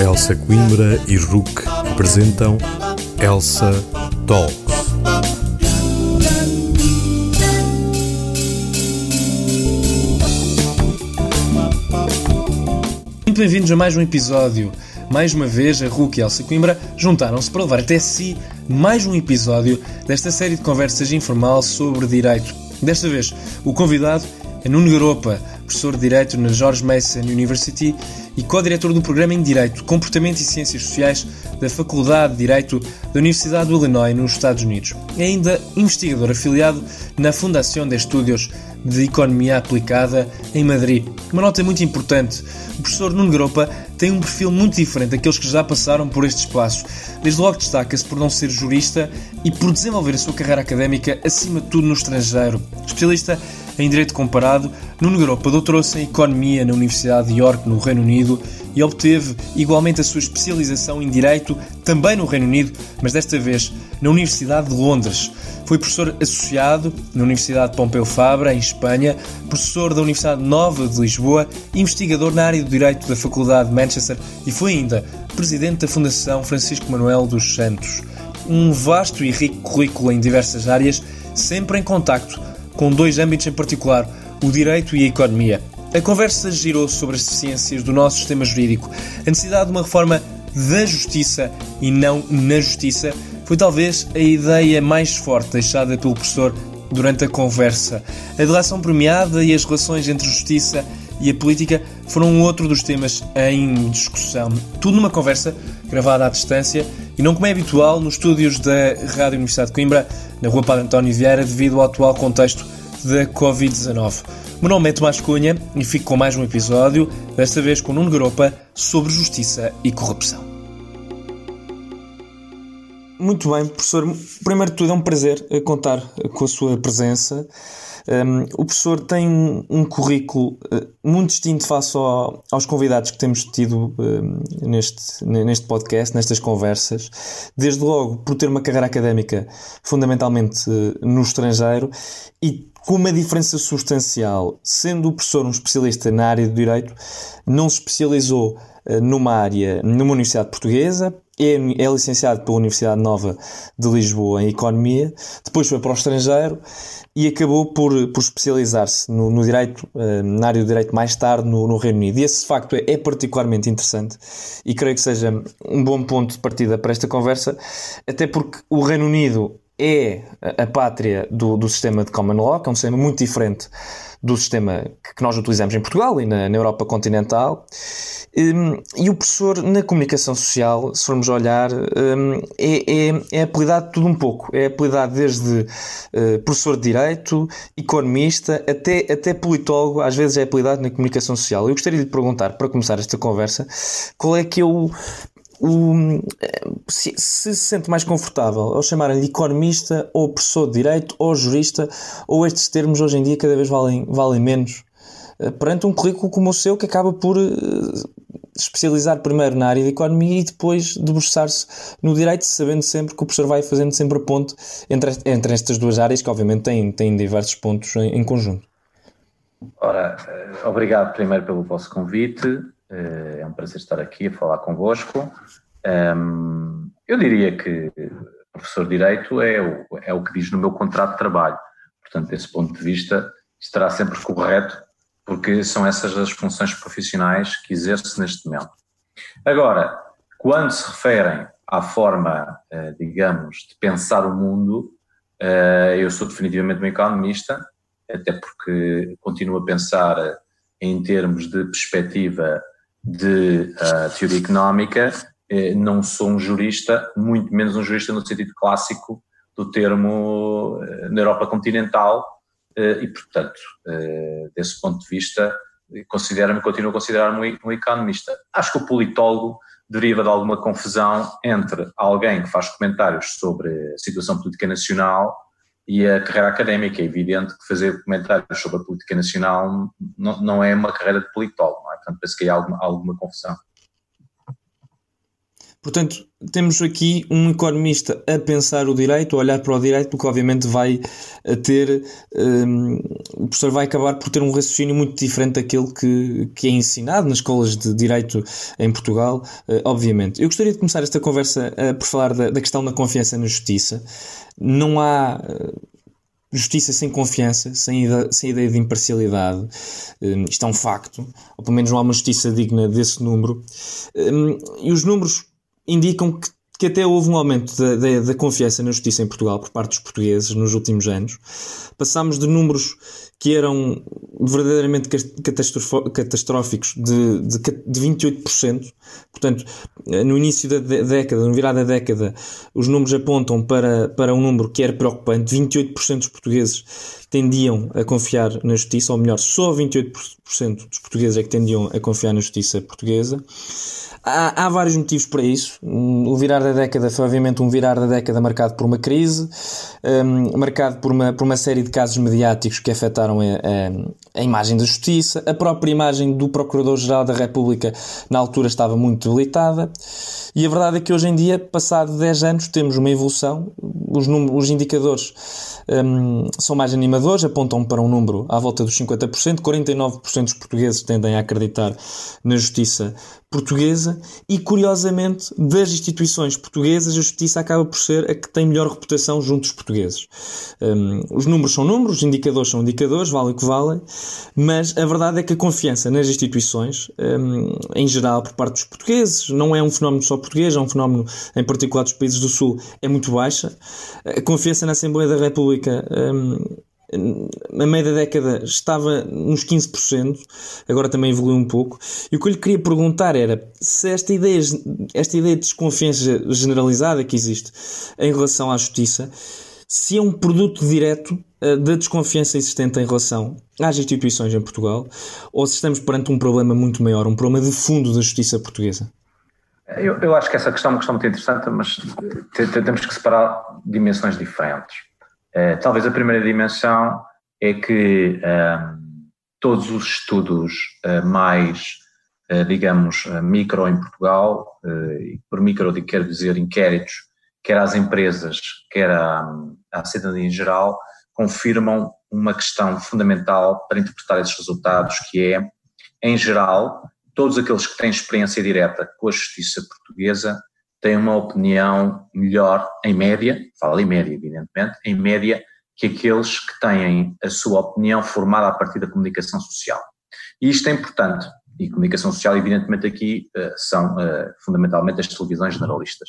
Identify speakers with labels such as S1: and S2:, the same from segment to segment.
S1: Elsa Coimbra e Ruc apresentam Elsa Talks.
S2: Muito bem-vindos a mais um episódio. Mais uma vez, a Ruc e a Elsa Coimbra juntaram-se para levar até si mais um episódio desta série de conversas informal sobre direito. Desta vez, o convidado é Nuno Garopa, professor de Direito na George Mason University e co-diretor do programa em Direito, Comportamento e Ciências Sociais da Faculdade de Direito da Universidade do Illinois, nos Estados Unidos. É ainda investigador afiliado na Fundação de Estudos de Economia Aplicada em Madrid. Uma nota muito importante: o professor Nuno Garopa tem um perfil muito diferente daqueles que já passaram por este espaço. Desde logo destaca-se por não ser jurista e por desenvolver a sua carreira académica acima de tudo no estrangeiro. Especialista em Direito Comparado, Nuno Garopa doutorou-se em Economia na Universidade de York, no Reino Unido, e obteve igualmente a sua especialização em Direito também no Reino Unido, mas desta vez na Universidade de Londres. Foi professor associado na Universidade de Pompeu Fabra, em Espanha, professor da Universidade Nova de Lisboa, investigador na área do Direito da Faculdade de Manchester e foi ainda presidente da Fundação Francisco Manuel dos Santos. Um vasto e rico currículo em diversas áreas, sempre em contacto com dois âmbitos em particular, o direito e a economia. A conversa girou sobre as deficiências do nosso sistema jurídico, a necessidade de uma reforma da justiça e não na justiça foi talvez a ideia mais forte deixada pelo professor durante a conversa. A delação premiada e as relações entre justiça e a política foram outro dos temas em discussão. Tudo numa conversa gravada à distância e não como é habitual nos estúdios da Rádio Universidade de Coimbra, na Rua Padre António Vieira, devido ao atual contexto da Covid-19. Meu nome é Tomás Cunha e fico com mais um episódio, desta vez com Nuno Garopa, sobre justiça e corrupção. Muito bem, professor. Primeiro de tudo, é um prazer contar com a sua presença. Um, o professor tem um, um currículo uh, muito distinto face ao, aos convidados que temos tido uh, neste, neste podcast, nestas conversas. Desde logo, por ter uma carreira académica fundamentalmente uh, no estrangeiro e com uma diferença substancial, sendo o professor um especialista na área do direito, não se especializou numa área, numa universidade portuguesa, é, é licenciado pela Universidade Nova de Lisboa em Economia, depois foi para o estrangeiro e acabou por, por especializar-se no, no, direito, uh, na área do direito mais tarde no, no Reino Unido. E esse facto é, é, particularmente interessante e creio que seja um bom ponto de partida para esta conversa, até porque o Reino Unido é a, a pátria do, do sistema de common law, que é um sistema muito diferente do sistema que nós utilizamos em Portugal e na, na Europa continental. Um, e o professor, na comunicação social, se formos olhar, um, é, é, é apelidado tudo um pouco. É apelidado desde uh, professor de Direito, economista, até, até politólogo, às vezes é apelidado na comunicação social. Eu gostaria de lhe perguntar, para começar esta conversa, qual é que é o, o, se, se, se sente mais confortável ao chamarem-lhe economista ou professor de direito ou jurista ou estes termos hoje em dia cada vez valem, valem menos eh, perante um currículo como o seu que acaba por uh, especializar primeiro na área de economia e depois debruçar-se no direito, sabendo sempre que o professor vai fazendo sempre a ponte entre, entre estas duas áreas que obviamente têm, têm diversos pontos em, em conjunto.
S3: Ora, eh, obrigado primeiro pelo vosso convite. Eh, é um prazer estar aqui a falar convosco. Ehm, eu diria que professor de Direito é o, é o que diz no meu contrato de trabalho. Portanto, desse ponto de vista, estará sempre correto, porque são essas as funções profissionais que exerço neste momento. Agora, quando se referem à forma, eh, digamos, de pensar o mundo, eh, eu sou definitivamente um economista, até porque continuo a pensar em termos de perspectiva de uh, teoria económica, eh, não sou um jurista, muito menos um jurista no sentido clássico do termo eh, na Europa continental, eh, e portanto, eh, desse ponto de vista, considero-me, continuo a considerar-me um, um economista. Acho que o politólogo deriva de alguma confusão entre alguém que faz comentários sobre a situação política nacional e a carreira académica. É evidente que fazer comentários sobre a política nacional não, não é uma carreira de politólogo, não é? portanto penso que há alguma, alguma confusão.
S2: Portanto, temos aqui um economista a pensar o direito, a olhar para o direito, porque obviamente vai ter, um, o professor vai acabar por ter um raciocínio muito diferente daquele que, que é ensinado nas escolas de direito em Portugal, uh, obviamente. Eu gostaria de começar esta conversa uh, por falar da, da, questão da confiança na justiça. Não há. Justiça sem confiança, sem, ida, sem ideia de imparcialidade, um, isto é um facto, ou pelo menos não há uma justiça digna desse número, um, e os números indicam que, que até houve um aumento da, da, da, confiança na justiça em Portugal por parte dos portugueses nos últimos anos. Passámos de números que eram verdadeiramente catastróficos de, de, de 28%. Portanto, no início da década, no virada da década, os números apontam para, para um número que era preocupante. 28% dos portugueses tendiam a confiar na justiça, ou melhor, só 28% dos portugueses é que tendiam a confiar na justiça portuguesa. Há, há, vários motivos para isso. O virar da década foi, obviamente, um virar da década marcado por uma crise, um, marcado por uma, por uma série de casos mediáticos que afetaram a, a, a imagem da justiça. A própria imagem do Procurador-Geral da República, na altura, estava muito debilitada. E a verdade é que hoje em dia, passado 10 anos, temos uma evolução. Os, números, os indicadores um, são mais animadores, apontam para um número à volta dos 50%. 49% dos portugueses tendem a acreditar na justiça portuguesa e, curiosamente, das instituições portuguesas, a justiça acaba por ser a que tem melhor reputação junto dos portugueses. Um, os números são números, os indicadores são indicadores, valem o que valem, mas a verdade é que a confiança nas instituições, um, em geral, por parte dos portugueses, não é um fenómeno só português, é um fenómeno, em particular, dos países do Sul, é muito baixa. A confiança na Assembleia da República um, a meio da década estava nos 15%, agora também evoluiu um pouco. E o que eu lhe queria perguntar era se esta ideia, esta ideia de desconfiança generalizada que existe em relação à justiça, se é um produto direto eh, da desconfiança existente em relação às instituições em Portugal, ou se estamos perante um problema muito maior, um problema de fundo da justiça portuguesa.
S3: Eu, eu acho que essa questão é uma questão muito interessante, mas temos que separar dimensões diferentes. Eh, talvez a primeira dimensão é que ehm, todos os estudos uh, mais, uh, digamos, micro em Portugal, e por micro quero dizer inquéritos, quer às empresas, quer à, à cidadania em geral, confirmam uma questão fundamental para interpretar esses resultados, que é, em geral, todos aqueles que têm experiência direta com a justiça portuguesa têm uma opinião melhor, em média, fala em média, evidentemente, em média, que aqueles que têm a sua opinião formada a partir da comunicação social. E isto é importante. E comunicação social, evidentemente, aqui uh, são uh, fundamentalmente as televisões generalistas.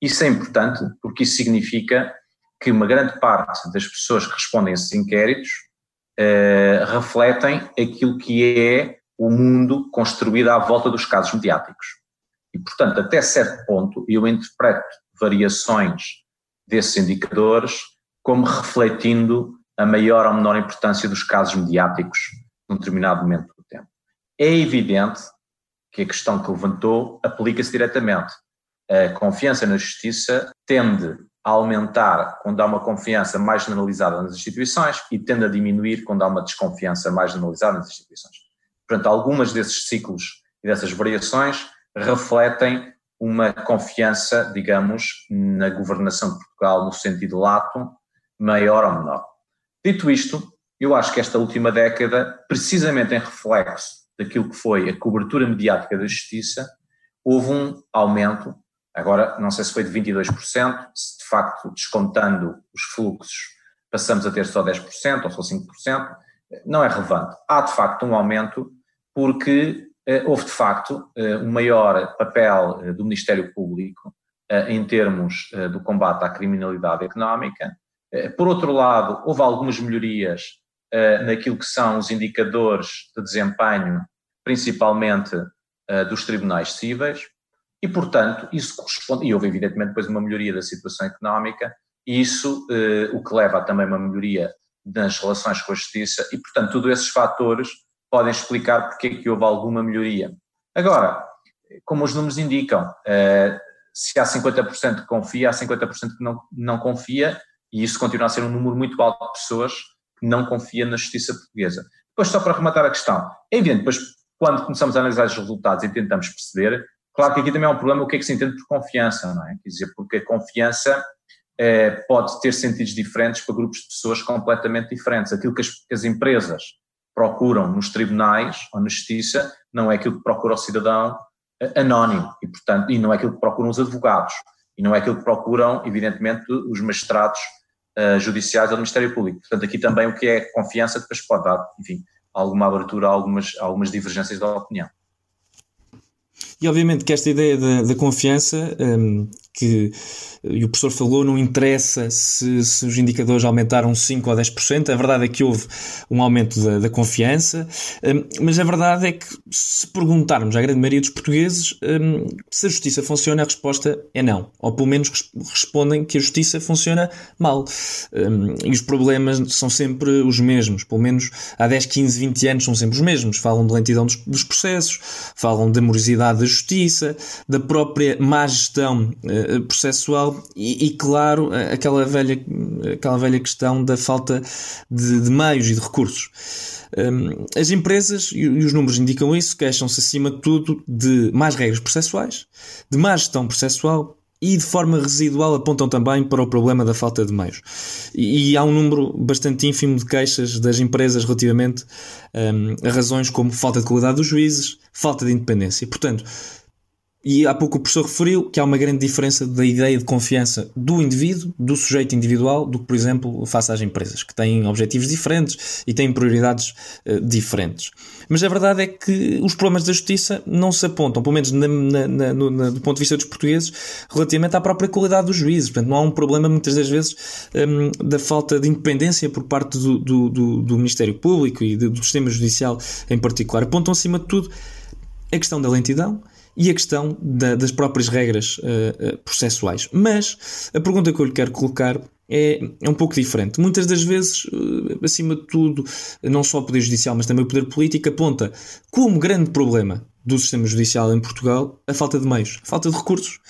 S3: Isso é importante porque isso significa que uma grande parte das pessoas que respondem a esses inquéritos uh, refletem aquilo que é o mundo construído à volta dos casos mediáticos. E, portanto, até certo ponto, eu interpreto variações desses indicadores como refletindo a maior ou menor importância dos casos mediáticos num determinado momento do tempo. É evidente que a questão que levantou aplica-se diretamente. A confiança na justiça tende a aumentar quando há uma confiança mais generalizada nas instituições e tende a diminuir quando há uma desconfiança mais generalizada nas instituições. Portanto, algumas desses ciclos e dessas variações refletem uma confiança, digamos, na governação de Portugal no sentido lato, maior ou menor. Dito isto, eu acho que esta última década, precisamente em reflexo daquilo que foi a cobertura mediática da justiça, houve um aumento, agora não sei se foi de 22%, se de facto descontando os fluxos passamos a ter só 10% ou só 5%, não é relevante. Há de facto um aumento porque houve de facto eh, um maior papel eh, do Ministério Público em termos do combate à criminalidade económica. Por outro lado, houve algumas melhorias naquilo que são os indicadores de desempenho, principalmente dos tribunais cíveis, e, portanto, isso corresponde, e houve evidentemente depois uma melhoria da situação económica, e isso o que leva a também uma melhoria nas relações com a justiça, e, portanto, todos esses fatores podem explicar porque é que houve alguma melhoria. Agora, como os números indicam, eh, se há 50% que confia, há 50% que não, não confia, e isso continua a ser um número muito alto de pessoas que não confia na justiça portuguesa. Depois, só para rematar a questão, é evidente, depois, quando começamos a analisar os resultados e tentamos perceber, Claro que aqui também é um problema o que é que se entende por confiança, não é? Quer dizer, porque a confiança é, pode ter sentidos diferentes para grupos de pessoas completamente diferentes. Aquilo que as, que as empresas procuram nos tribunais ou na justiça não é aquilo que procura o cidadão eh, anónimo e, portanto, e não é aquilo que procuram os advogados e não é aquilo que procuram, evidentemente, os magistrados uh, judiciais ou do Ministério Público. Portanto, aqui também o que é confiança depois pode dar, enfim, alguma abertura a algumas, algumas divergências da opinião.
S2: E obviamente que esta ideia da, da confiança um, que e o professor falou, não interessa se, se, os indicadores aumentaram 5 ou 10%, a verdade é que houve um aumento da, da confiança, um, mas a verdade é que se perguntarmos à grande maioria dos portugueses um, se a justiça funciona, a resposta é não, ou pelo menos respondem que a justiça funciona mal. Um, e os problemas são sempre os mesmos, pelo menos há 10, 15, 20 anos são sempre os mesmos. Falam de lentidão dos, dos processos, falam da morosidade da justiça, da própria má gestão uh, processual e, e, claro, aquela velha, aquela velha questão da falta de, de meios e de recursos. Um, as empresas, e, os números indicam isso, queixam-se acima de tudo de mais regras processuais, de má gestão processual e de forma residual apontam também para o problema da falta de meios. E, e há um número bastante ínfimo de queixas das empresas relativamente um, a razões como falta de qualidade dos juízes, falta de independência. Portanto, e há pouco o professor referiu que há uma grande diferença da ideia de confiança do indivíduo, do sujeito individual, do que, por exemplo, face às empresas, que têm objetivos diferentes e têm prioridades uh, diferentes. Mas a verdade é que os problemas da justiça não se apontam, pelo menos na, na, na, no, do ponto de vista dos portugueses, relativamente à própria qualidade dos juízes. Portanto, não há um problema, muitas das vezes, um, da falta de independência por parte do, do, do, do Ministério Público e do, do sistema judicial em particular. Apontam, acima de tudo, a questão da lentidão e a questão da, das próprias regras uh, processuais. Mas a pergunta que eu lhe quero colocar é, é um pouco diferente. Muitas das vezes, uh, acima de tudo, não só o Poder Judicial, mas também o Poder Político aponta como grande problema do sistema judicial em Portugal a falta de meios, a falta de recursos.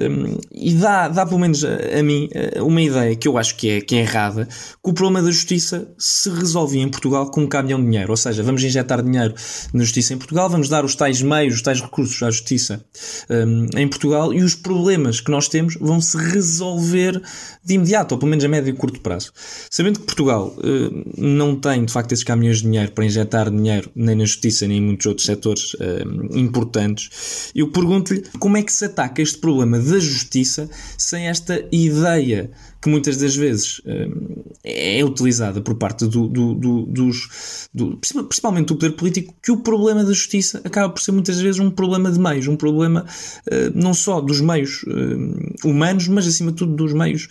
S2: Um, e dá, dá pelo menos a, a, mim uma ideia que eu acho que é, que é errada, que o problema da justiça se resolve em Portugal com um caminhão de dinheiro. Ou seja, vamos injetar dinheiro na justiça em Portugal, vamos dar os tais meios, os tais recursos à justiça um, em Portugal e os problemas que nós temos vão se resolver de imediato, ou pelo menos a médio e curto prazo. Sabendo que Portugal uh, não tem, de facto, esses caminhões de dinheiro para injetar dinheiro nem na justiça nem em muitos outros setores uh, importantes, eu pergunto-lhe como é que se ataca este problema da justiça sem esta ideia que muitas das vezes hum, é utilizada por parte do, do, do, dos, do, principalmente do poder político, que o problema da justiça acaba por ser muitas vezes um problema de meios, um problema uh, não só dos meios uh, humanos, mas acima de tudo dos meios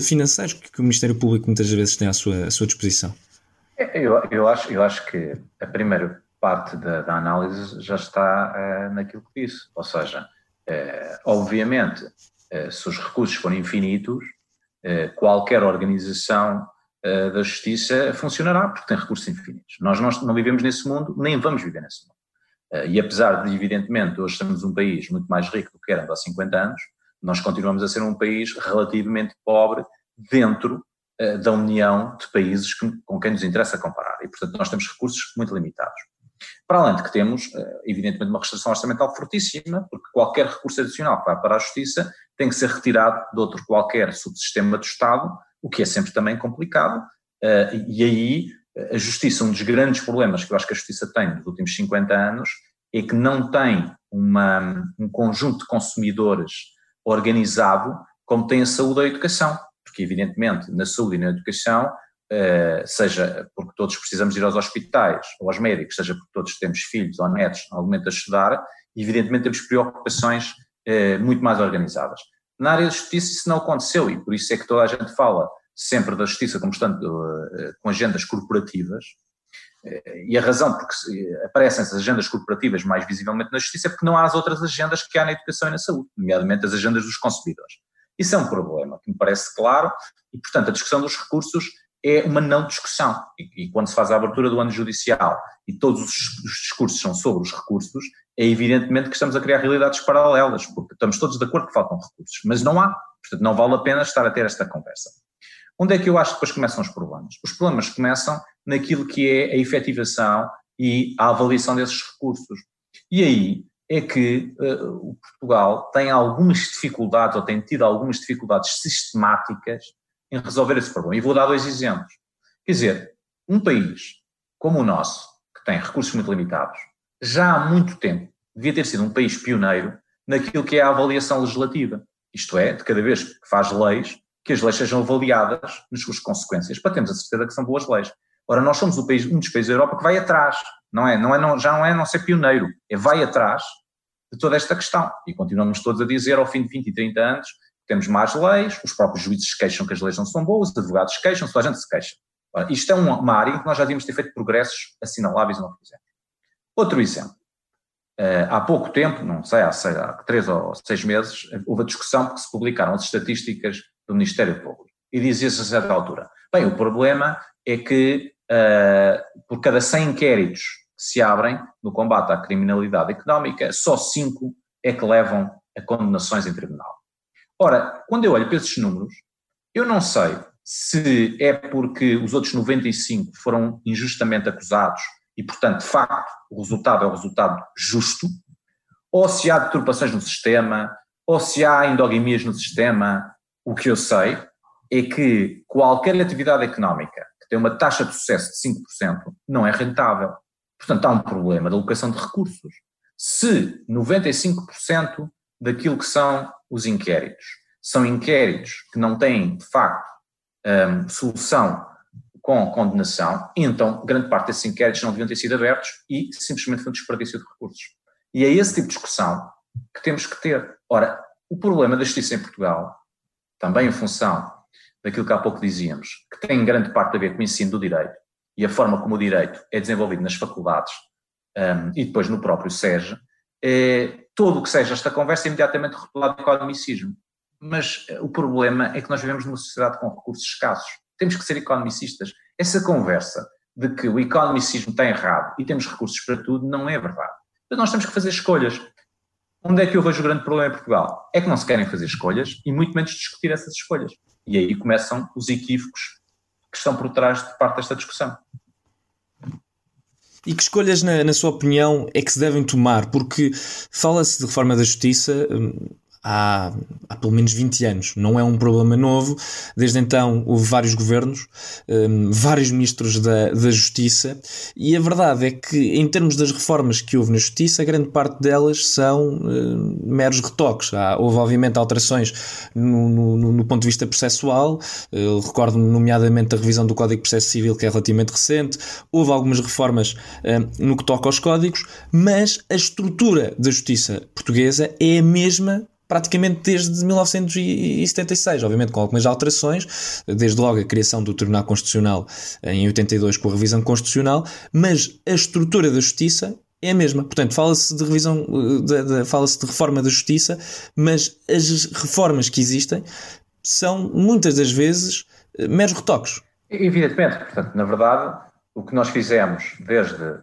S2: financeiros que, o Ministério Público muitas vezes tem à sua, à sua disposição.
S3: Eu, eu, acho, eu acho que a primeira parte da, da análise já está naquilo que disse, ou seja, obviamente, se os recursos forem infinitos, qualquer organização da justiça funcionará porque tem recursos infinitos. Nós não, vivemos nesse mundo, nem vamos viver nesse mundo. E apesar de, evidentemente, hoje somos um país muito mais rico do que éramos há 50 anos, nós continuamos a ser um país relativamente pobre dentro da união de países com quem nos interessa comparar. E, portanto, nós temos recursos muito limitados. Para além de que temos, evidentemente, uma restrição orçamental fortíssima, porque qualquer recurso adicional que vá para a Justiça tem que ser retirado de outro qualquer subsistema do Estado, o que é sempre também complicado. E aí, a Justiça, um dos grandes problemas que eu acho que a Justiça tem nos últimos 50 anos, é que não tem uma, um conjunto de consumidores organizado como tem a saúde ou a educação. Porque, evidentemente, na saúde e na educação seja porque todos precisamos ir aos hospitais ou aos médicos, seja porque todos temos filhos ou netos momento a estudar, evidentemente temos preocupações uh, muito mais organizadas. Na área da justiça isso não aconteceu e por isso é que toda a gente fala sempre da justiça como estando uh, com agendas corporativas e a razão porque aparecem essas agendas corporativas mais visivelmente na justiça é porque não há as outras agendas que há na educação e na saúde, nomeadamente as agendas dos consumidores. Isso é um problema que me parece claro e, portanto, a discussão dos recursos é uma não discussão. E, e, quando se faz a abertura do ano judicial e todos os, os, discursos são sobre os recursos, é evidentemente que estamos a criar realidades paralelas, porque estamos todos de acordo que faltam recursos, mas não há. Portanto, não vale a pena estar a ter esta conversa. Onde é que eu acho que depois começam os problemas? Os problemas começam naquilo que é a efetivação e a avaliação desses recursos. E aí é que uh, o Portugal tem algumas dificuldades, ou tem tido algumas dificuldades sistemáticas em resolver esse problema. E vou dar dois exemplos. Quer dizer, um país como o nosso, que tem recursos muito limitados, já há muito tempo devia ter sido um país pioneiro naquilo que é a avaliação legislativa. Isto é, de cada vez que faz leis, que as leis sejam avaliadas nas suas consequências, para termos a certeza que são boas leis. Ora, nós somos país, um dos países da Europa que vai atrás, não é? Não é não, já não é não ser pioneiro, é vai atrás de toda esta questão. E continuamos todos a dizer, ao fim de 20 e 30 anos, temos más leis, os próprios juízes se queixam que as leis não são boas, os advogados queixam, toda a gente se queixa. Ora, isto é uma área em que nós já devíamos ter feito progressos assinaláveis e não fizemos. Outro exemplo. Uh, há pouco tempo, não sei, há, sei, há três ou seis meses, houve a discussão porque se publicaram as estatísticas do Ministério Público. E dizia-se a certa altura, bem, o problema é que uh, por cada 100 inquéritos que se abrem no combate à criminalidade económica, só 5 é que levam a condenações em tribunal. Ora, quando eu olho para esses números, eu não sei se é porque os outros 95 foram injustamente acusados e, portanto, de facto, o resultado é o resultado justo, ou se há deturpações no sistema, ou se há endogamias no sistema, o que eu sei é que qualquer atividade económica que tem uma taxa de sucesso de 5% não é rentável. Portanto, há um problema de alocação de recursos. Se 95% daquilo que são os inquéritos são inquéritos que não têm, de facto, um, solução com condenação, então grande parte desses inquéritos não deviam ter sido abertos e simplesmente foi um desperdício de recursos. E é esse tipo de discussão que temos que ter. Ora, o problema da justiça em Portugal, também em função daquilo que há pouco dizíamos, que tem grande parte a ver com o ensino do direito e a forma como o direito é desenvolvido nas faculdades um, e depois no próprio SEG, é, todo o que seja esta conversa é imediatamente rotulado de economicismo. Mas eh, o problema é que nós vivemos numa sociedade com recursos escassos temos que ser economicistas. Essa conversa de que o economicismo está errado e temos recursos para tudo não é verdade. Mas nós temos que fazer escolhas. Onde é que eu vejo o grande problema em Portugal? É que não se querem fazer escolhas e muito menos discutir essas escolhas. E aí começam os equívocos que estão por trás de parte desta discussão.
S2: E que escolhas, na, na sua opinião, é que se devem tomar? Porque fala-se de reforma da justiça, hum, há, há pelo menos 20 anos. Não é um problema novo. Desde então houve vários governos, um, vários ministros da, da Justiça, e a verdade é que, em termos das reformas que houve na Justiça, a grande parte delas são um, meros retoques. Há, houve, obviamente, alterações no, no, no ponto de vista processual. Recordo-me, nomeadamente, a revisão do Código de Processo Civil, que é relativamente recente. Houve algumas reformas um, no que toca aos códigos, mas a estrutura da justiça portuguesa é a mesma praticamente desde 1976, obviamente com algumas alterações, desde logo a criação do Tribunal Constitucional em 82 com a revisão constitucional, mas a estrutura da justiça é a mesma. Portanto, fala-se de revisão, fala-se de reforma da justiça, mas as reformas que existem são muitas das vezes meros retoques.
S3: Evidentemente, portanto, na verdade, o que nós fizemos desde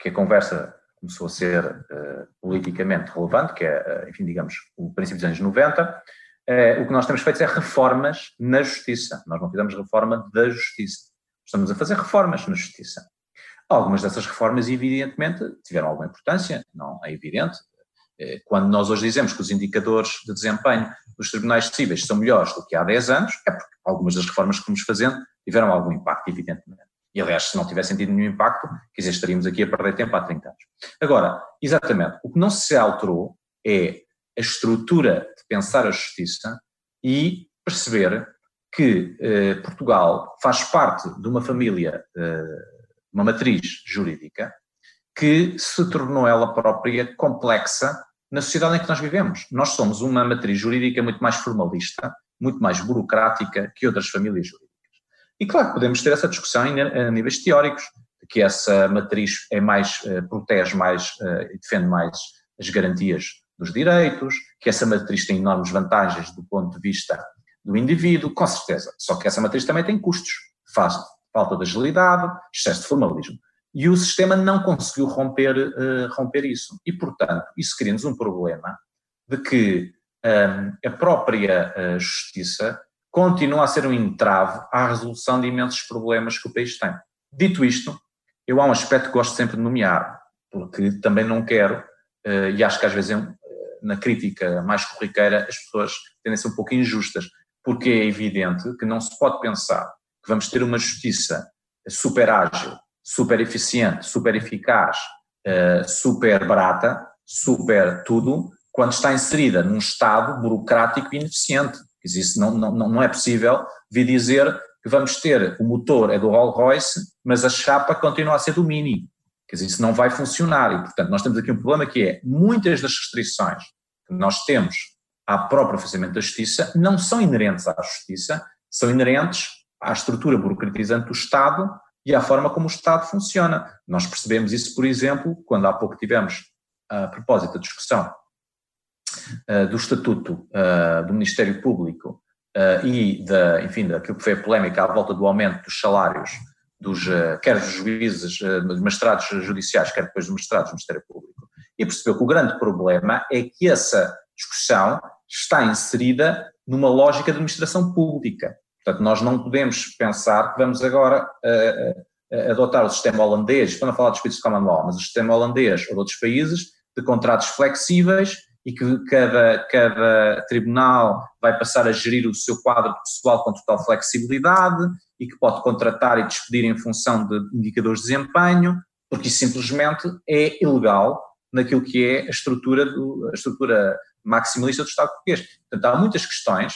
S3: que a conversa começou a ser uh, politicamente relevante, que é, uh, enfim, digamos, o princípio dos anos 90, uh, eh, o que nós temos feito é reformas na justiça. Nós não fizemos reforma da justiça. Estamos a fazer reformas na justiça. Algumas dessas reformas, evidentemente, tiveram alguma importância, não é evidente. Quando nós hoje dizemos que os indicadores de desempenho dos tribunais cíveis são melhores do que há 10 anos, é porque algumas das reformas que fomos fazendo tiveram algum impacto, evidentemente. E aliás, se não tivesse sentido nenhum impacto, quer dizer, estaríamos aqui a perder tempo há 30 anos. Agora, exatamente, o que não se alterou é a estrutura de pensar a justiça e perceber que eh, Portugal faz parte de uma família, eh, uma matriz jurídica, que se tornou ela própria complexa na sociedade em que nós vivemos. Nós somos uma matriz jurídica muito mais formalista, muito mais burocrática que outras famílias jurídicas. E claro, podemos ter essa discussão a níveis teóricos, que essa matriz é mais, eh, protege mais eh, e defende mais as garantias dos direitos, que essa matriz tem enormes vantagens do ponto de vista do indivíduo, com certeza. Só que essa matriz também tem custos, faz falta de agilidade, excesso de formalismo. E o sistema não conseguiu romper, uh, romper isso. E, portanto, isso cria-nos um problema de que um, a própria uh, justiça continua a ser um entrave à resolução de imensos problemas que o país tem. Dito isto, eu há um aspecto que gosto sempre de nomear, porque também não quero e acho que às vezes é na crítica mais corriqueira as pessoas tendem a ser um pouco injustas, porque é evidente que não se pode pensar que vamos ter uma justiça super ágil, super eficiente, super eficaz, super barata, super tudo, quando está inserida num Estado burocrático e ineficiente. Isso não, não, não é possível vir dizer que vamos ter o motor é do Rolls Royce, mas a chapa continua a ser do Mini. Quer dizer, isso não vai funcionar e, portanto, nós temos aqui um problema que é muitas das restrições que nós temos ao próprio funcionamento da justiça não são inerentes à justiça, são inerentes à estrutura burocratizante do Estado e à forma como o Estado funciona. Nós percebemos isso, por exemplo, quando há pouco tivemos, a propósito da discussão do Estatuto uh, do Ministério Público uh, e, da, enfim, daquilo que foi a polémica à volta do aumento dos salários dos, quer dos juízes, dos magistrados judiciais, quer depois dos magistrados do Ministério Público, e percebeu que o grande problema é que essa discussão está inserida numa lógica de administração pública. Portanto, nós não podemos pensar que vamos agora uh, uh, adotar o sistema holandês, para não falar dos países de common law, mas o sistema holandês ou de outros países, de contratos flexíveis e que cada, cada tribunal vai passar a gerir o seu quadro pessoal com total flexibilidade e que pode contratar e despedir em função de indicadores de desempenho, porque isso simplesmente é ilegal naquilo que é a estrutura, do, a estrutura maximalista do Estado português. Portanto, há muitas questões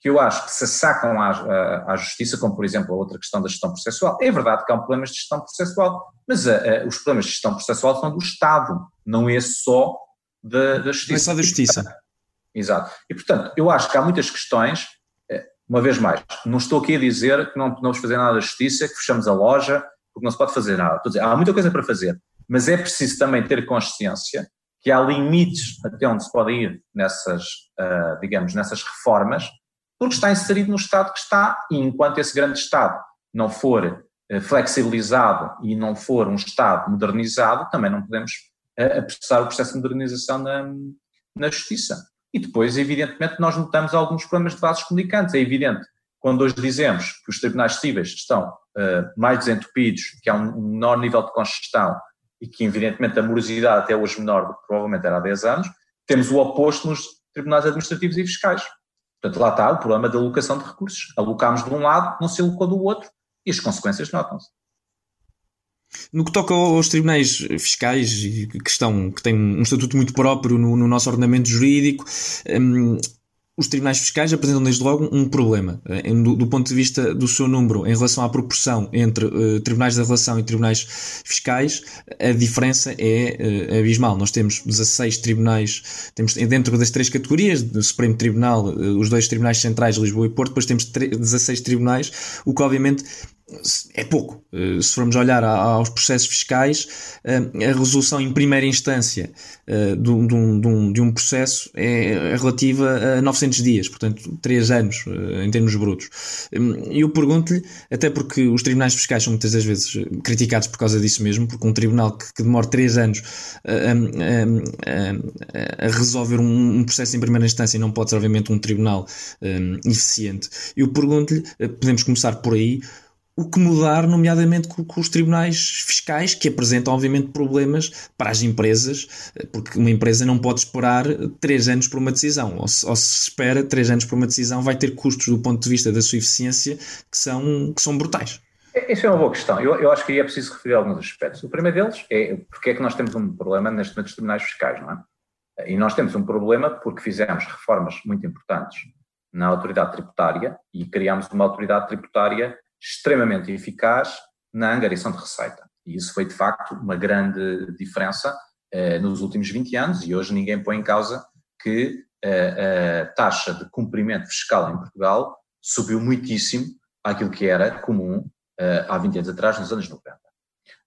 S3: que eu acho que se sacam à, à, justiça, como por exemplo a outra questão da gestão processual. É verdade que há problemas de gestão processual, mas a, a, os problemas de gestão processual são do Estado, não é só da, da justiça. Não é
S2: só da justiça.
S3: Exato. E portanto, eu acho que há muitas questões, eh, uma vez mais, não estou aqui a dizer que não podemos fazer nada da justiça, que fechamos a loja, porque não se pode fazer nada. Estou a dizer, há muita coisa para fazer, mas é preciso também ter consciência que há limites até onde se pode ir nessas, uh, digamos, nessas reformas, porque está inserido no Estado que está, e enquanto esse grande Estado não for eh, flexibilizado e não for um Estado modernizado, também não podemos apressar o processo de modernização na, na Justiça. E depois, evidentemente, nós notamos alguns problemas de vasos comunicantes. É evidente, quando hoje dizemos que os tribunais cíveis estão uh, mais desentupidos, que há um menor nível de congestão e que, evidentemente, a morosidade até hoje menor do que provavelmente era há 10 anos, temos o oposto nos tribunais administrativos e fiscais. Portanto, lá está o problema da alocação de recursos. Alocámos de um lado, não se alocou do outro e as consequências notam-se.
S2: No que toca aos tribunais fiscais, que, estão, que têm um estatuto muito próprio no, no nosso ordenamento jurídico, hum, os tribunais fiscais apresentam desde logo um problema eh, do, do, ponto de vista do seu número em relação à proporção entre uh, tribunais da relação e tribunais fiscais a diferença é uh, abismal. Nós temos 16 tribunais temos dentro das três categorias do Supremo Tribunal uh, os dois tribunais centrais Lisboa e Porto depois temos 16 tribunais o que obviamente é pouco. Eh, se formos olhar aos processos fiscais, eh, a resolução em primeira instância eh, de um, processo é relativa a 900 dias, portanto, 3 anos em termos brutos. E eu pergunto-lhe, até porque os tribunais fiscais são muitas das vezes criticados por causa disso mesmo, porque um tribunal que, demora 3 anos a, a, a resolver um, um, processo em primeira instância não pode ser, obviamente, um tribunal eficiente. Eu pergunto-lhe, podemos começar por aí o que mudar, nomeadamente com, com, os tribunais fiscais, que apresentam, obviamente, problemas para as empresas, porque uma empresa não pode esperar três anos por uma decisão, ou se, ou se espera três anos por uma decisão, vai ter custos do ponto de vista da sua eficiência que são, que são brutais.
S3: Isso é uma boa questão. Eu, eu acho que aí é preciso referir alguns aspectos. O primeiro deles é porque é que nós temos um problema neste momento dos tribunais fiscais, não é? E nós temos um problema porque fizemos reformas muito importantes na autoridade tributária e criámos uma autoridade tributária extremamente eficaz na angariação de receita. E isso foi, de facto, uma grande diferença eh, nos últimos 20 anos e hoje ninguém põe em causa que eh, a taxa de cumprimento fiscal em Portugal subiu muitíssimo àquilo que era comum eh, há 20 anos atrás, nos anos 90.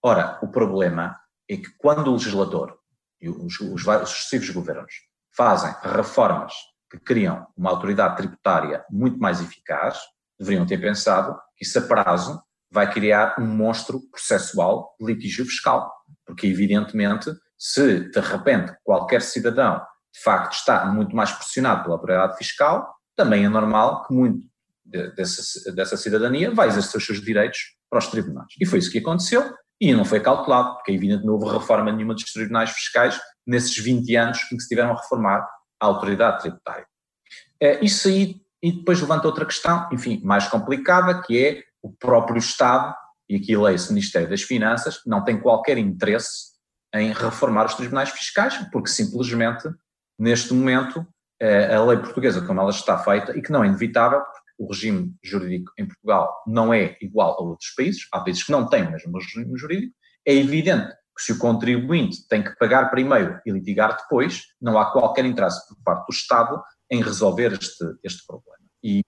S3: Ora, o problema é que quando o legislador e os, os, os sucessivos governos fazem reformas que criam uma autoridade tributária muito mais eficaz, deveriam ter pensado que isso a prazo vai criar um monstro processual de litígio fiscal. Porque, evidentemente, se de repente qualquer cidadão de facto está muito mais pressionado pela autoridade fiscal, também é normal que muito dessa, dessa cidadania vai exercer os seus direitos para os tribunais. E foi isso que aconteceu e não foi calculado, porque evidentemente não houve reforma nenhuma dos tribunais fiscais nesses 20 anos em que se tiveram a reformar a autoridade tributária. Uh, isso aí, e depois levanta outra questão, enfim, mais complicada, que é o próprio Estado, e aqui lê-se o Ministério das Finanças, não tem qualquer interesse em reformar os tribunais fiscais, porque simplesmente, neste momento, a lei portuguesa, como ela está feita, e que não é inevitável, porque o regime jurídico em Portugal não é igual a outros países, há países que não têm o mesmo regime jurídico, é evidente que se o contribuinte tem que pagar primeiro e litigar depois, não há qualquer interesse por parte do Estado em resolver este, este problema.
S2: E,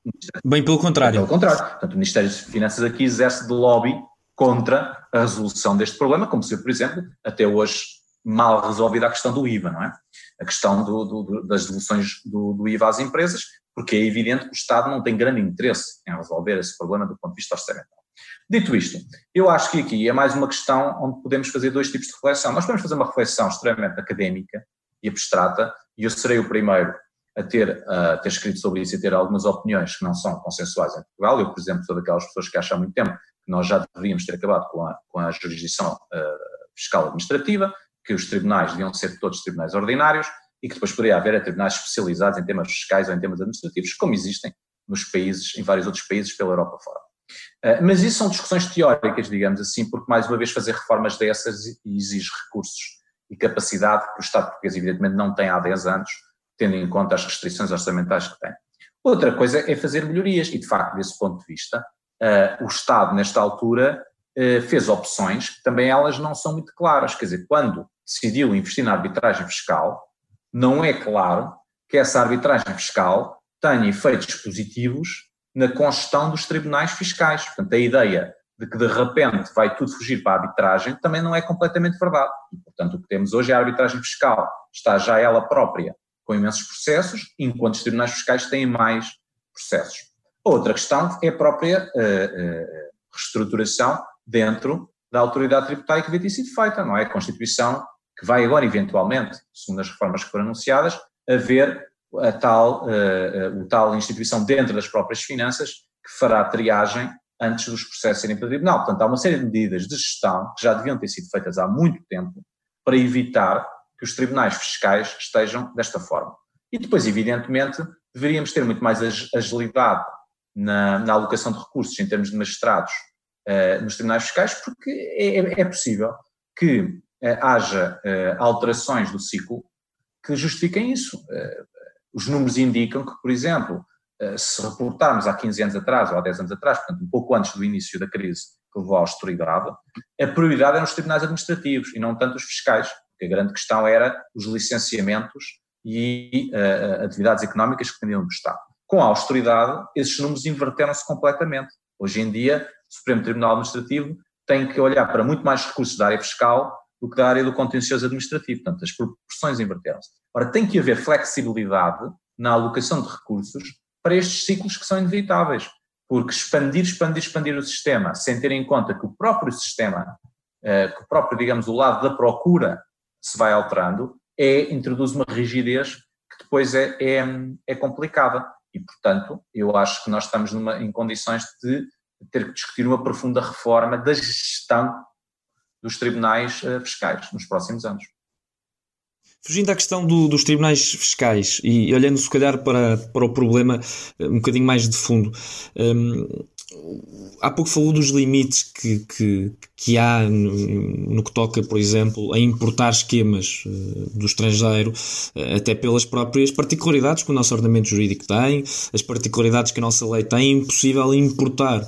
S2: Bem pelo contrário.
S3: Pelo contrário. Portanto, o Ministério das Finanças aqui exerce de lobby contra a resolução deste problema, como se, por exemplo, até hoje mal resolvida a questão do IVA, não é? A questão do, do, das devoluções do, do, IVA às empresas, porque é evidente que o Estado não tem grande interesse em resolver esse problema do ponto de vista orçamental. Dito isto, eu acho que aqui é mais uma questão onde podemos fazer dois tipos de reflexão. Nós podemos fazer uma reflexão extremamente académica e abstrata, e eu serei o primeiro a ter, a ter escrito sobre isso e ter algumas opiniões que não são consensuais em Portugal. Eu, por exemplo, sou daquelas pessoas que acham há muito tempo que nós já deveríamos ter acabado com a, com a jurisdição uh, fiscal administrativa, que os tribunais deviam ser todos tribunais ordinários e que depois poderia haver tribunais especializados em temas fiscais ou em temas administrativos, como existem nos países, em vários outros países pela Europa fora. Uh, mas isso são discussões teóricas, digamos assim, porque mais uma vez fazer reformas dessas exige recursos e capacidade que o Estado português evidentemente não tem há 10 anos, tendo em conta as restrições orçamentais que tem. Outra coisa é fazer melhorias e, de facto, desse ponto de vista, uh, o Estado, nesta altura, uh, fez opções que também elas não são muito claras. Quer dizer, quando decidiu investir na arbitragem fiscal, não é claro que essa arbitragem fiscal tenha efeitos positivos na congestão dos tribunais fiscais. Portanto, a ideia de que de repente vai tudo fugir para a arbitragem também não é completamente verdade. E, portanto, o que temos hoje é a arbitragem fiscal, está já ela própria com imensos processos, enquanto os tribunais fiscais têm mais processos. Outra questão é a própria uh, uh, reestruturação dentro da autoridade tributária que devia ter sido feita, não é? A Constituição que vai agora, eventualmente, segundo as reformas que foram anunciadas, haver a tal, uh, o tal instituição dentro das próprias finanças que fará triagem antes dos processos serem para o tribunal. Portanto, há uma série de medidas de gestão que já deviam ter sido feitas há muito tempo para evitar que os tribunais fiscais estejam desta forma. E depois, evidentemente, deveríamos ter muito mais agilidade na, na alocação de recursos em termos de magistrados uh, nos tribunais fiscais, porque é, é, é possível que uh, haja uh, alterações do ciclo que justifiquem isso. os números indicam que, por exemplo, se reportarmos há 15 anos atrás ou há 10 anos atrás, portanto, um pouco antes do início da crise que levou à austeridade, a prioridade eram os tribunais administrativos e não tanto os fiscais a grande questão era os licenciamentos e uh, atividades económicas que dependiam do Estado. Com a austeridade, esses números inverteram-se completamente. Hoje em dia, o Supremo Tribunal Administrativo tem que olhar para muito mais recursos da área fiscal do que da área do contencioso administrativo. Portanto, as proporções inverteram-se. Ora, tem que haver flexibilidade na alocação de recursos para estes ciclos que são inevitáveis. Porque expandir, expandir, expandir o sistema, sem ter em conta que o próprio sistema, que o próprio, digamos, o lado da procura se vai alterando, é, introduz uma rigidez que depois é, é, é complicada. E, portanto, eu acho que nós estamos numa, em condições de ter que discutir uma profunda reforma da gestão dos tribunais uh, fiscais nos próximos anos.
S2: Fugindo à questão do, dos tribunais fiscais e olhando se calhar para, para o problema eh, um bocadinho mais de fundo, um, há pouco falou dos limites que, que, que há no, no, que toca, por exemplo, a importar esquemas uh, do estrangeiro, uh, até pelas próprias particularidades que o nosso ordenamento jurídico tem, as particularidades que a nossa lei tem, é impossível importar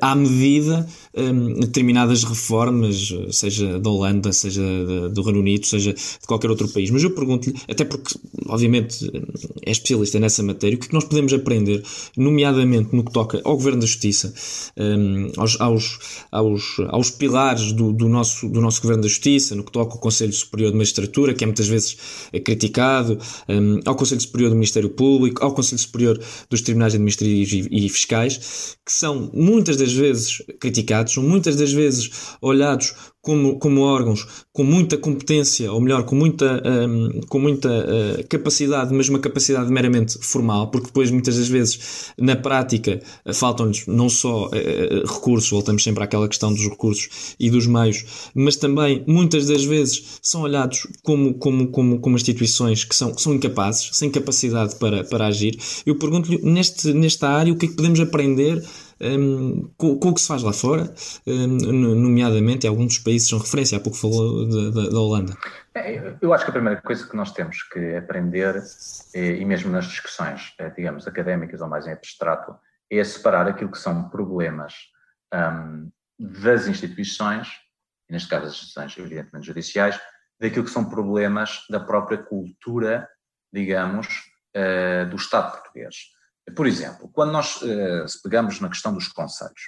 S2: à medida um, determinadas reformas, seja da Holanda, seja do Reino Unido, seja de qualquer outro país. Mas eu pergunto-lhe, até porque, obviamente, é especialista nessa matéria, o que, é nós podemos aprender, nomeadamente no que toca ao Governo da Justiça, um, aos, aos, aos, aos pilares do, do, nosso, do nosso Governo da Justiça, no que toca ao Conselho Superior de Magistratura, que é muitas vezes é criticado, um, ao Conselho Superior do Ministério Público, ao Conselho Superior dos Tribunais Administrativos e, e Fiscais, que são muitas muitas das vezes criticados, são muitas das vezes olhados como, como órgãos com muita competência, ou melhor, com muita, um, com muita uh, capacidade, mas uma capacidade meramente formal, porque depois muitas das vezes na prática faltam-lhes não só uh, recursos, voltamos sempre àquela questão dos recursos e dos meios, mas também muitas das vezes são olhados como, como, como, como instituições que são, que são incapazes, sem capacidade para, para agir. Eu pergunto-lhe, neste, nesta área, o que é que podemos aprender um, com, com, o que se faz lá fora, um, nomeadamente alguns dos países são referência, há pouco falou da, da Holanda.
S3: É, eu acho que a primeira coisa que nós temos que aprender, e mesmo nas discussões, é, digamos, académicas ou mais em abstrato, é separar aquilo que são problemas um, das instituições, neste caso as instituições evidentemente judiciais, daquilo que são problemas da própria cultura, digamos, uh, do Estado português. Por exemplo, quando nós uh, pegamos na questão dos conselhos,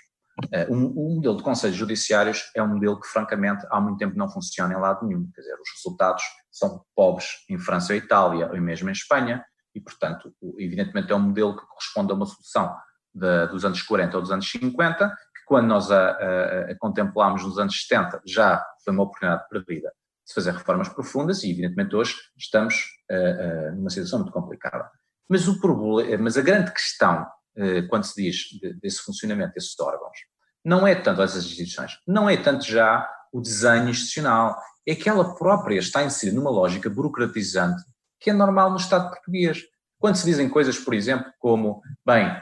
S3: uh, modelo de conselhos judiciários é um modelo que, francamente, há muito tempo não funciona em lado nenhum. Quer dizer, os resultados são pobres em França ou Itália, ou mesmo em Espanha, e, portanto, evidentemente é um modelo que corresponde a uma solução de, dos anos 40 ou dos anos 50, que quando nós a, a, a contemplámos nos anos 70 já foi uma oportunidade perdida de fazer reformas profundas e, evidentemente, hoje estamos uh, numa situação muito complicada. Mas, o problema, mas a grande questão, uh, quando se diz desse funcionamento desses órgãos, não é tanto essas instituições, não é tanto já o desenho institucional, é que ela própria está inserida numa lógica burocratizante que é normal no Estado português. Quando se dizem coisas, por exemplo, como, bem,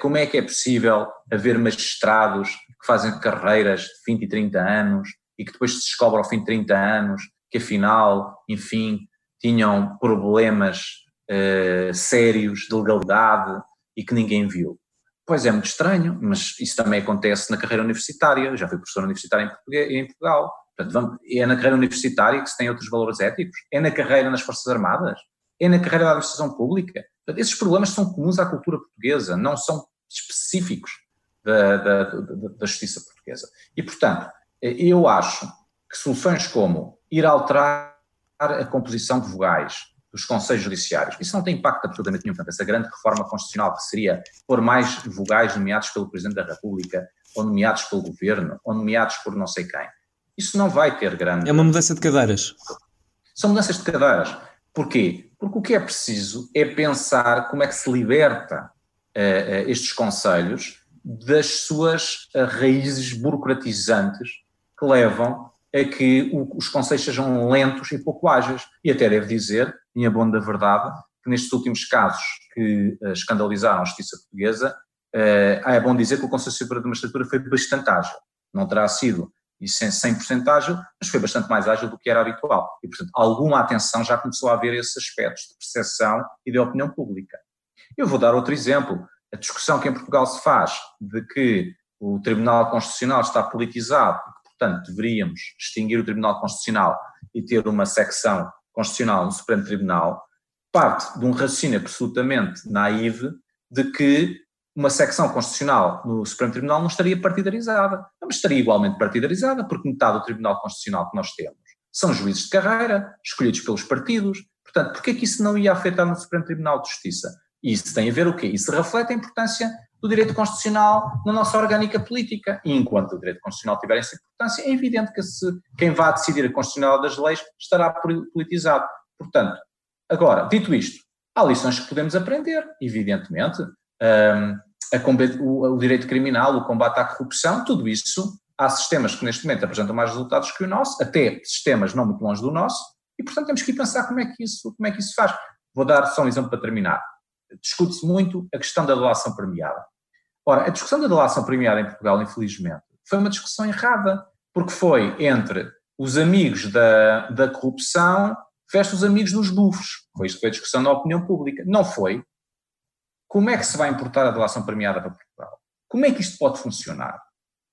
S3: como é que é possível haver magistrados que fazem carreiras de 20 e 30 anos e que depois se descobre ao fim de 30 anos que afinal, enfim, tinham problemas uh, sérios de legalidade e que ninguém viu. Pois é muito estranho, mas isso também acontece na carreira universitária. Já fui professor universitário em Portugal. Portanto, vamos, é na carreira universitária que se tem outros valores éticos? É na carreira nas Forças Armadas? É na carreira da administração pública? Portanto, esses problemas são comuns à cultura portuguesa, não são específicos da, da, da, da justiça portuguesa. E, portanto, eu acho que soluções como ir alterar a composição de vogais dos conselhos judiciários, isso não tem impacto absolutamente nenhum. Portanto, essa grande reforma constitucional que seria pôr mais vogais nomeados pelo Presidente da República, ou nomeados pelo Governo, ou nomeados por não sei quem, isso não vai ter grande.
S2: É uma mudança de cadeiras.
S3: São mudanças de cadeiras. Porquê? Porque o que é preciso é pensar como é que se liberta uh, estes conselhos das suas uh, raízes burocratizantes que levam a que os conselhos sejam lentos e pouco ágeis. E até devo dizer, em abono da verdade, que nestes últimos casos que uh, escandalizaram a justiça portuguesa, uh, é bom dizer que o Conselho Superior de Magistratura foi bastante ágil. Não terá sido 100% ágil, mas foi bastante mais ágil do que era habitual. E, portanto, alguma atenção já começou a haver esses aspectos de percepção e de opinião pública. Eu vou dar outro exemplo. A discussão que em Portugal se faz de que o Tribunal Constitucional está politizado Portanto, deveríamos extinguir o Tribunal Constitucional e ter uma secção constitucional no Supremo Tribunal, parte de um raciocínio absolutamente naive de que uma secção constitucional no Supremo Tribunal não estaria partidarizada. Mas estaria igualmente partidarizada, porque metade do Tribunal Constitucional que nós temos são juízes de carreira, escolhidos pelos partidos. Portanto, porquê que isso não ia afetar no Supremo Tribunal de Justiça? Isso tem a ver o quê? Isso reflete a importância do direito constitucional na nossa orgânica política. E enquanto o direito constitucional tiver essa importância, é evidente que se, quem vá decidir a constitucionalidade das leis estará politizado. Portanto, agora, dito isto, há lições que podemos aprender, evidentemente. Um, a, o, o, direito criminal, o combate à corrupção, tudo isso, há sistemas que neste momento apresentam mais resultados que o nosso, até sistemas não muito longe do nosso, e portanto temos que pensar como é que isso, como é que isso faz. Vou dar só um exemplo para terminar. Discute-se muito a questão da doação premiada. Ora, a discussão da delação premiada em Portugal, infelizmente, foi uma discussão errada, porque foi entre os amigos da, da corrupção versus os amigos dos bufos. Foi isto que foi a discussão na opinião pública. Não foi. Como é que se vai importar a delação premiada para Portugal? Como é que isto pode funcionar?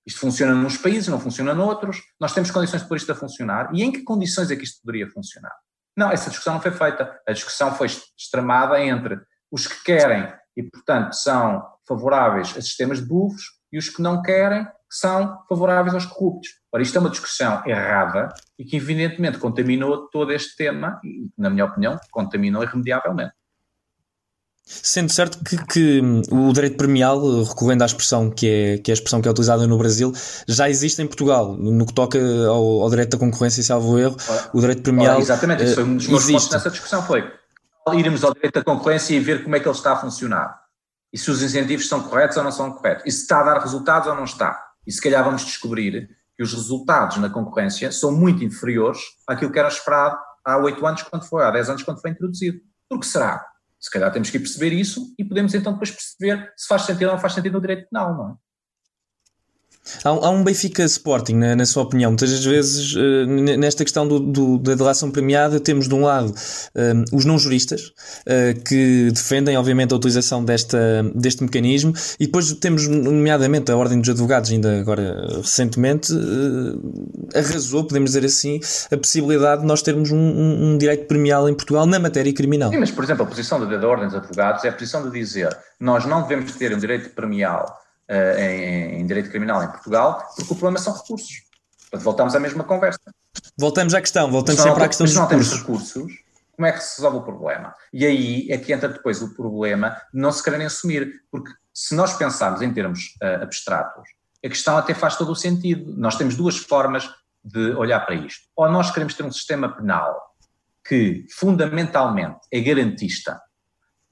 S3: Isto funciona nos países, não funciona noutros. Nós temos condições de pôr isto a funcionar. E em que condições é que isto poderia funcionar? Não, essa discussão não foi feita. A discussão foi extremada entre os que querem e, portanto, são favoráveis a sistemas de bufos e os que não querem são favoráveis aos corruptos. Ora, isto é uma discussão errada e que, evidentemente, contaminou todo este tema e, na minha opinião, contaminou irremediavelmente.
S2: Sendo certo que, que, o direito premial, recorrendo à expressão que é, que é a expressão que é utilizada no Brasil, já existe em Portugal. No que toca ao, ao direito da concorrência, salvo erro, ora, o direito premial. Ora,
S3: exatamente, isso foi um dos meus existe. pontos nessa discussão. Foi irmos ao direito da concorrência e ver como é que ele está a funcionar. E se os incentivos são corretos ou não são corretos. E se está a dar resultados ou não está. E se calhar vamos descobrir que os resultados na concorrência são muito inferiores àquilo que era esperado há oito anos quando foi, há dez anos quando foi introduzido. Por que será? Se calhar temos que perceber isso e podemos então depois perceber se faz sentido ou não faz sentido no direito penal, não é?
S2: Há, há um Benfica Sporting, na, na, sua opinião. Muitas vezes, uh, nesta questão do, do, da delação premiada, temos de um lado uh, os não-juristas, uh, que defendem, obviamente, a utilização desta, deste mecanismo, e depois temos, nomeadamente, a Ordem dos Advogados, ainda agora recentemente, arrasou, podemos dizer assim, a possibilidade de nós termos um, um, um, direito premial em Portugal na matéria criminal.
S3: Sim, mas, por exemplo, a posição da, da Ordem dos Advogados é a posição de dizer nós não devemos ter um direito premial uh, em, em, direito criminal em Portugal, porque o problema são recursos. Portanto, voltamos à mesma conversa.
S2: Voltamos à questão, voltamos sempre à questão dos
S3: recursos. Se não temos recursos, como é que se resolve o problema? E aí é que entra depois o problema de não se quererem assumir, porque se nós pensarmos em termos uh, abstratos, a questão até faz todo o sentido. Nós temos duas formas de olhar para isto. Ou nós queremos ter um sistema penal que fundamentalmente é garantista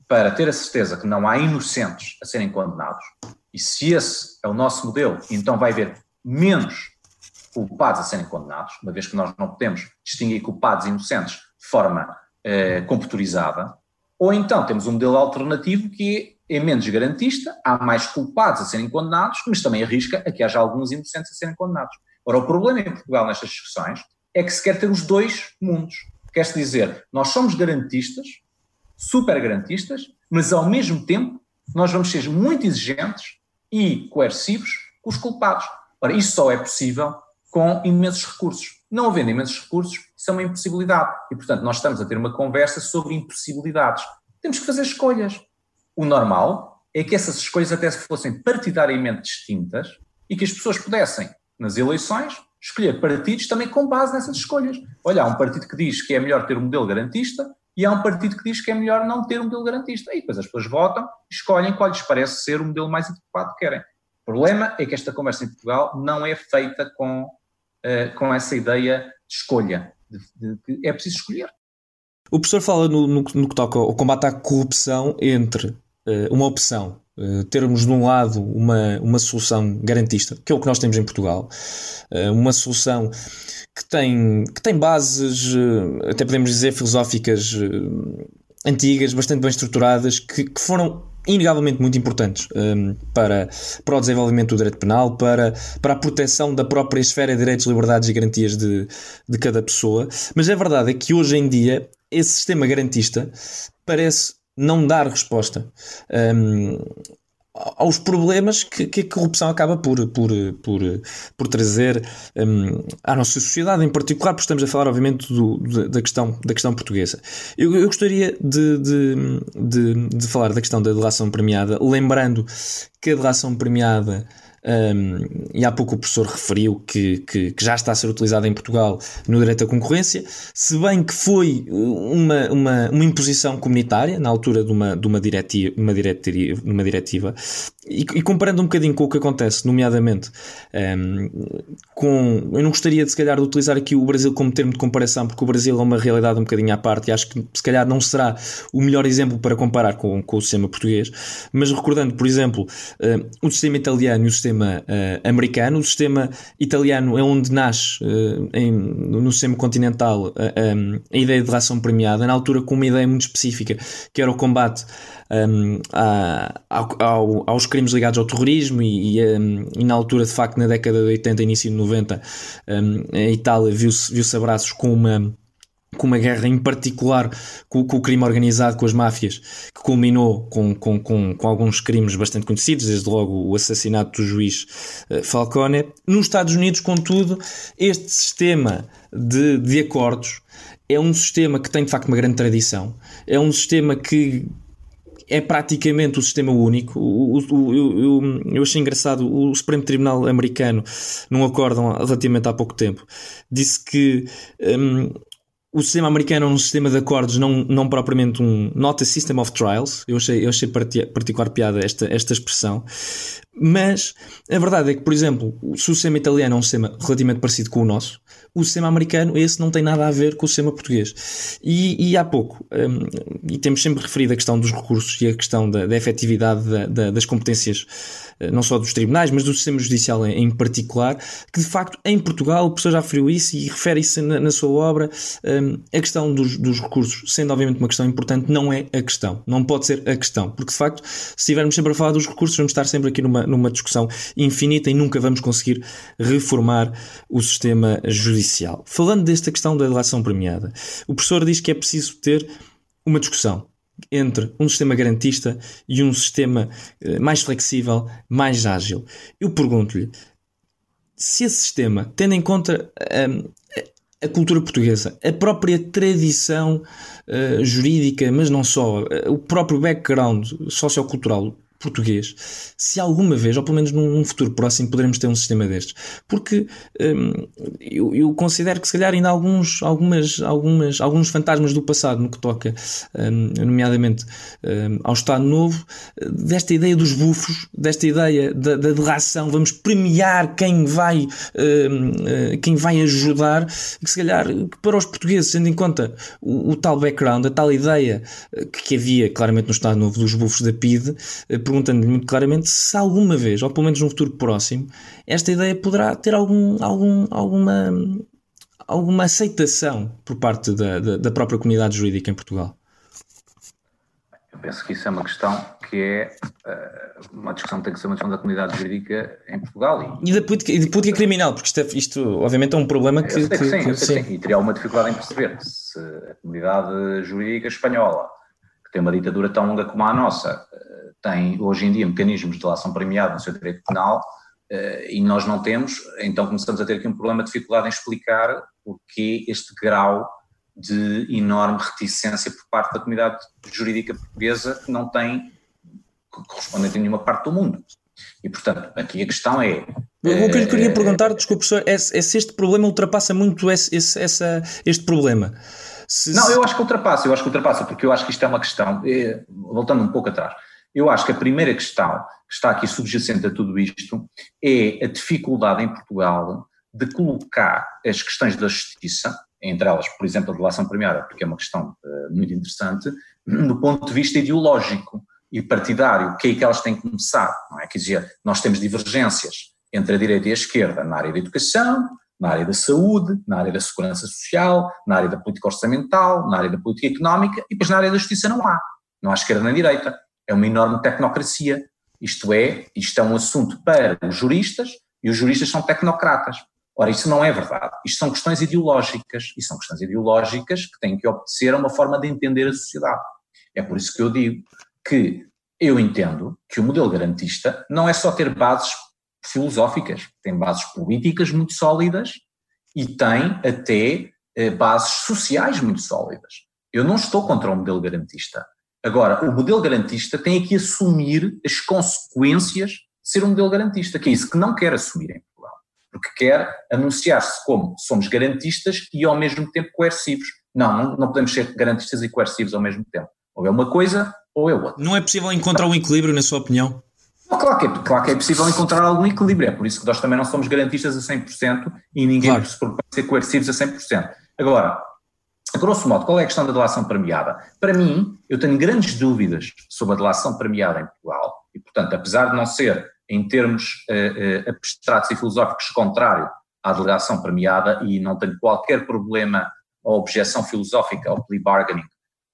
S3: para ter a certeza que não há inocentes a serem condenados, e se esse é o nosso modelo, então vai haver menos culpados a serem condenados, uma vez que nós não podemos distinguir culpados e inocentes de forma eh, computurizada, ou então temos um modelo alternativo que é menos garantista, há mais culpados a serem condenados, mas também arrisca a que haja alguns inocentes a serem condenados. Ora, o problema em Portugal nestas discussões é que se quer ter os dois mundos. Quer-se dizer, nós somos garantistas, super garantistas, mas ao mesmo tempo nós vamos ser muito exigentes e coercivos os culpados. Ora, isso só é possível com imensos recursos. Não havendo imensos recursos, isso é uma impossibilidade. E, portanto, nós estamos a ter uma conversa sobre impossibilidades. Temos que fazer escolhas. O normal é que essas escolhas até fossem partidariamente distintas e que as pessoas pudessem, nas eleições, escolher partidos também com base nessas escolhas. Olha, há um partido que diz que é melhor ter um modelo garantista e há um partido que diz que é melhor não ter um modelo garantista. E depois as pessoas votam escolhem qual lhes parece ser o modelo mais adequado que querem. O problema é que esta conversa em Portugal não é feita com, uh, com essa ideia de escolha, de, que é preciso escolher.
S2: O professor fala no, no, no que toca ao combate à corrupção entre uh, uma opção Uh, termos de um lado uma, uma solução garantista, que é o que nós temos em Portugal, uh, uma solução que tem, que tem bases, eh, até podemos dizer, filosóficas eh, antigas, bastante bem estruturadas, que, que foram inegavelmente muito importantes um, ehm, para, para o desenvolvimento do direito penal, para, para a proteção da própria esfera de direitos, liberdades e garantias de, de cada pessoa. Mas a verdade é que hoje em dia esse sistema garantista parece não dar resposta. Um, aos problemas que, que, a corrupção acaba por, por, por, por trazer um, à nossa sociedade, em particular, porque estamos a falar, obviamente, do, da, questão, da questão portuguesa. Eu, eu gostaria de, de, de, de, falar da questão da delação premiada, lembrando que a delação premiada um, e há pouco o professor referiu que, que, que, já está a ser utilizado em Portugal no direito à concorrência, se bem que foi uma, uma, uma imposição comunitária na altura de uma, de uma, diretiva, uma, diretiva, uma diretiva e, e, comparando um bocadinho com o que acontece, nomeadamente um, com. Eu não gostaria de se calhar de utilizar aqui o Brasil como termo de comparação, porque o Brasil é uma realidade um bocadinho à parte e acho que se calhar não será o melhor exemplo para comparar com, com o sistema português, mas recordando, por exemplo, uh, o sistema italiano e o sistema uh, americano, o sistema italiano é onde nasce uh, em, no sistema continental um, a ideia de relação premiada, na altura com uma ideia muito específica, que era o combate um, a, ao, aos crimes ligados ao terrorismo e, e, um, e, na altura, de facto, na década de 80, início de 90, um, a Itália viu-se viu abraços com uma com uma guerra em particular com, com, o crime organizado, com as máfias, que culminou com, com, com, com, alguns crimes bastante conhecidos, desde logo o assassinato do juiz uh, Falcone. Nos Estados Unidos, contudo, este sistema de, de acordos é um sistema que tem de facto uma grande tradição, é um sistema que é praticamente o sistema único. O, o, eu, eu achei engraçado, o Supremo Tribunal americano, num acórdão relativamente há pouco tempo, disse que um, o sistema americano é um sistema de acordos, não, não propriamente um not a system of trials. Eu achei, eu achei particular piada esta, esta expressão. Mas a verdade é que, por exemplo, se o sistema italiano é um sistema relativamente parecido com o nosso, o sistema americano, esse não tem nada a ver com o sistema português. E, e há pouco, um, e temos sempre referido a questão dos recursos e a questão da, da efetividade da, da, das competências, eh, não só dos tribunais, mas do sistema judicial em, em, particular, que de facto em Portugal, o professor já referiu isso e refere isso na, na sua obra, um, a questão dos, dos, recursos, sendo obviamente uma questão importante, não é a questão, não pode ser a questão, porque de facto, se estivermos sempre a falar dos recursos, vamos estar sempre aqui numa, numa discussão infinita e nunca vamos conseguir reformar o sistema judicial. Falando desta questão da delação premiada, o professor diz que é preciso ter uma discussão entre um sistema garantista e um sistema eh, mais flexível, mais ágil. Eu pergunto-lhe se esse sistema, tendo em conta um, a cultura portuguesa, a própria tradição uh, jurídica, mas não só, uh, o próprio background sociocultural português, se alguma vez, ou pelo menos num futuro próximo, poderemos ter um sistema destes. Porque hum, eu, eu, considero que se calhar ainda há alguns, algumas, algumas, alguns fantasmas do passado no que toca, hum, nomeadamente hum, ao Estado Novo, desta ideia dos bufos, desta ideia da, da delação, vamos premiar quem vai, hum, quem vai ajudar, que se calhar para os portugueses, tendo em conta o, o tal background, a tal ideia que, que havia claramente no Estado Novo dos bufos da PIDE, perguntando-lhe muito claramente se alguma vez, ou pelo menos num futuro próximo, esta ideia poderá ter algum, algum, alguma, alguma aceitação por parte da, da, da própria comunidade jurídica em Portugal.
S3: Eu penso que isso é uma questão que é uh, uma discussão que tem que ser uma discussão da comunidade jurídica em Portugal.
S2: E, e da política, e de política criminal, porque isto, é, isto, obviamente é um problema que.
S3: que, que, sim, que sim. sim. E teria alguma dificuldade em perceber se a comunidade jurídica espanhola, que tem uma ditadura tão longa como a nossa, tem hoje em dia mecanismos de delação premiada no seu direito penal eh, e nós não temos, então começamos a ter aqui um problema de dificuldade em explicar porque este grau de enorme reticência por parte da comunidade jurídica portuguesa que não tem correspondente em nenhuma parte do mundo. E, portanto, aqui a questão é.
S2: O que eu lhe queria eh, perguntar, desculpe, professor, é, é se este problema ultrapassa muito esse, esse, essa, este problema.
S3: Se, não, eu acho que ultrapassa, eu acho que ultrapassa, porque eu acho que isto é uma questão, eh, voltando um pouco atrás, eu acho que a primeira questão que está aqui subjacente a tudo isto é a dificuldade em Portugal de colocar as questões da justiça, entre elas, por exemplo, a delação premiada, porque é uma questão uh, muito interessante, do ponto de vista ideológico e partidário, que é que elas têm que começar, não é? Quer dizer, nós temos divergências entre a direita e a esquerda na área da educação, na área da saúde, na área da segurança social, na área da política orçamental, na área da política económica, e depois na área da justiça não há. Não há esquerda nem direita é uma enorme tecnocracia. Isto é, isto é um assunto para os juristas e os juristas são tecnocratas. Ora, isso não é verdade. Isto são questões ideológicas e são questões ideológicas que têm que obedecer a uma forma de entender a sociedade. É por isso que eu digo que eu entendo que o modelo garantista não é só ter bases filosóficas, tem bases políticas muito sólidas e tem até eh, bases sociais muito sólidas. Eu não estou contra o modelo garantista. Agora, o modelo garantista tem que assumir as consequências de ser um modelo garantista, que é isso que não quer assumir em Portugal, porque quer anunciar-se como somos garantistas e ao mesmo tempo coercivos. Não, não, não podemos ser garantistas e coercivos ao mesmo tempo. Ou é uma coisa ou é outra.
S2: Não é possível encontrar um equilíbrio, na sua opinião?
S3: Claro que, é, claro que é possível encontrar algum equilíbrio, é por isso que nós também não somos garantistas a 100% e ninguém claro. se propõe ser coercivos a 100%. Agora, grosso modo, qual é a questão da delação premiada? Para mim, eu tenho grandes dúvidas sobre a delação premiada em Portugal e, portanto, apesar de não ser, em termos uh, uh, abstratos e filosóficos, contrário à delação premiada e não tenho qualquer problema ou objeção filosófica ao plea bargaining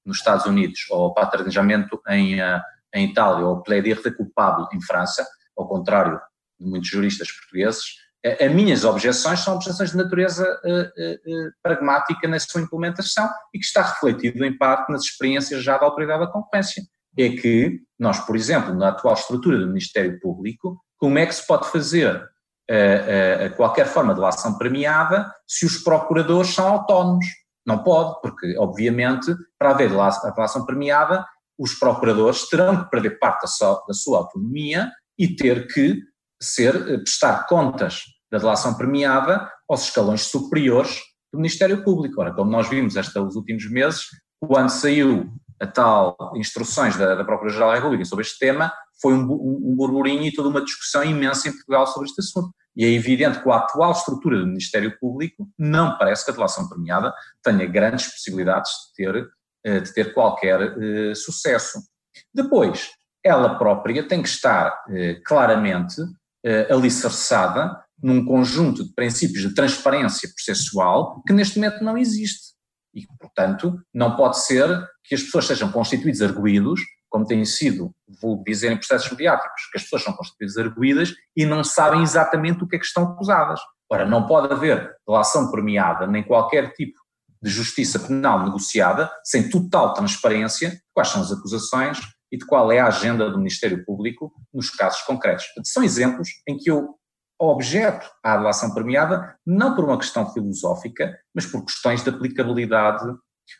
S3: nos Estados Unidos ou ao paternejamento em, uh, em Itália ou ao plaider de culpado em França, ao contrário de muitos juristas portugueses, as minhas objeções são objeções de natureza uh, uh, pragmática na sua implementação e que está refletido em parte nas experiências já da Autoridade da Concorrência. É que nós, por exemplo, na atual estrutura do Ministério Público, como é que se pode fazer uh, qualquer forma de ação premiada se os procuradores são autónomos? Não pode, porque, obviamente, para haver ação premiada, os procuradores terão que perder parte da sua, da sua autonomia e ter que ser, prestar contas da delação premiada aos escalões superiores do Ministério Público. Ora, como nós vimos estes últimos meses, quando saiu a tal instruções da, da Procuradoria-Geral da República sobre este tema, foi um, um, burburinho e toda uma discussão imensa em Portugal sobre este assunto. E é evidente que a atual estrutura do Ministério Público não parece que a delação premiada tenha grandes possibilidades de ter, eh, de ter qualquer uh, sucesso. Depois, ela própria tem que estar uh, claramente alicerçada num conjunto de princípios de transparência processual que neste momento não existe. E, portanto, não pode ser que as pessoas sejam constituídas arguídos como tem sido, vou dizer em processos mediáticos, que as pessoas são constituídas arguídas e não sabem exatamente o que é que estão acusadas. Ora, não pode haver relação premiada nem qualquer tipo de justiça penal negociada sem total transparência quais são as acusações e de qual é a agenda do Ministério Público nos casos concretos. São exemplos em que eu objeto à relação premiada não por uma questão filosófica, mas por questões de aplicabilidade,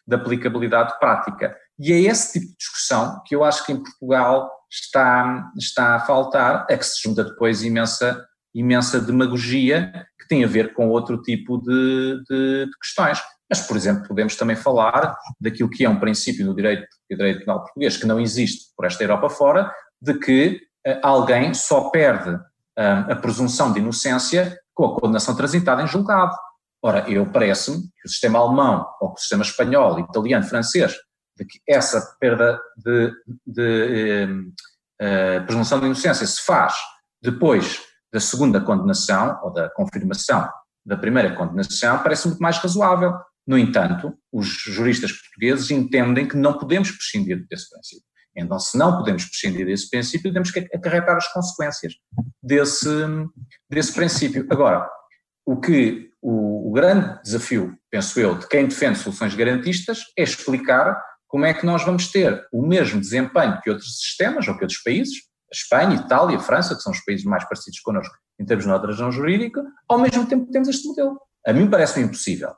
S3: de aplicabilidade prática. E é esse tipo de discussão que eu acho que em Portugal está, está a faltar, é que se junta depois imensa, imensa demagogia que tem a ver com outro tipo de, de, de questões. Mas, por exemplo, podemos também falar daquilo que é um princípio no direito, no direito penal português que não existe por esta Europa fora, de que uh, alguém só perde a presunção de inocência com a condenação transitada em julgado. Ora, eu parece-me que o sistema alemão, ou que o sistema espanhol, italiano, francês, de que essa perda de, de uh, presunção de inocência se faz depois da segunda condenação ou da confirmação da primeira condenação, parece muito mais razoável. No entanto, os juristas portugueses entendem que não podemos prescindir desse princípio. Então, se não podemos prescindir desse princípio, temos que acarretar as consequências desse, desse princípio. Agora, o que o, o grande desafio, penso eu, de quem defende soluções garantistas é explicar como é que nós vamos ter o mesmo desempenho que outros sistemas ou que outros países, Espanha, Itália, França, que são os países mais parecidos connosco em termos de razão jurídica, ao mesmo tempo que temos este modelo. A mim parece-me impossível.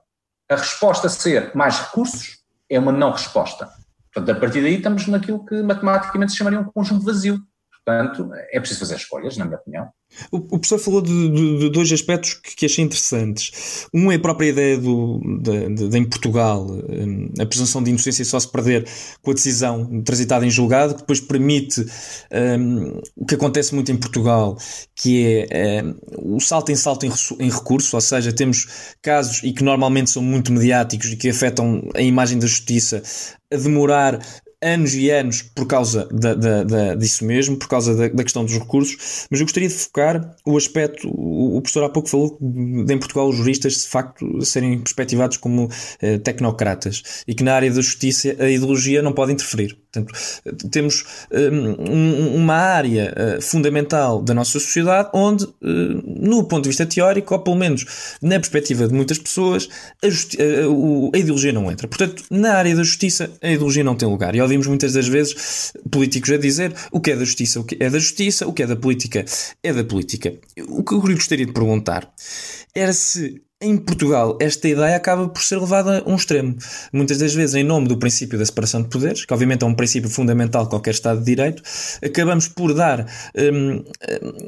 S3: A resposta a ser mais recursos é uma não resposta. Portanto, a partir daí estamos naquilo que matematicamente se chamaria um conjunto vazio. Portanto, é preciso fazer escolhas, na minha opinião.
S2: O, o professor falou de, de, de, dois aspectos que, que, achei interessantes. Um é a própria ideia do, de, de, em Portugal, hum, a presunção de inocência só se perder com a decisão transitada em julgado, que depois permite um, o que acontece muito em Portugal, que é um, o salto em salto em, em recurso, ou seja, temos casos e que normalmente são muito mediáticos e que afetam a imagem da justiça a demorar anos e anos por causa da, da, da, disso mesmo, por causa da, da, questão dos recursos, mas eu gostaria de focar o aspecto, o, professor há pouco falou de em Portugal os juristas de facto serem perspectivados como eh, tecnocratas e que na área da justiça a ideologia não pode interferir. Portanto, temos um, uma área uh, fundamental da nossa sociedade onde, uh, no ponto de vista teórico, ou pelo menos na perspectiva de muitas pessoas, a, uh, a, ideologia não entra. Portanto, na área da justiça, a ideologia não tem lugar. E ouvimos muitas das vezes políticos a dizer o que é da justiça, o que é da justiça, o que é da política é da política. O que eu gostaria de perguntar era se em Portugal, esta ideia acaba por ser levada a um extremo. Muitas das vezes, em nome do princípio da separação de poderes, que obviamente é um princípio fundamental de qualquer Estado de Direito, acabamos por dar, hum,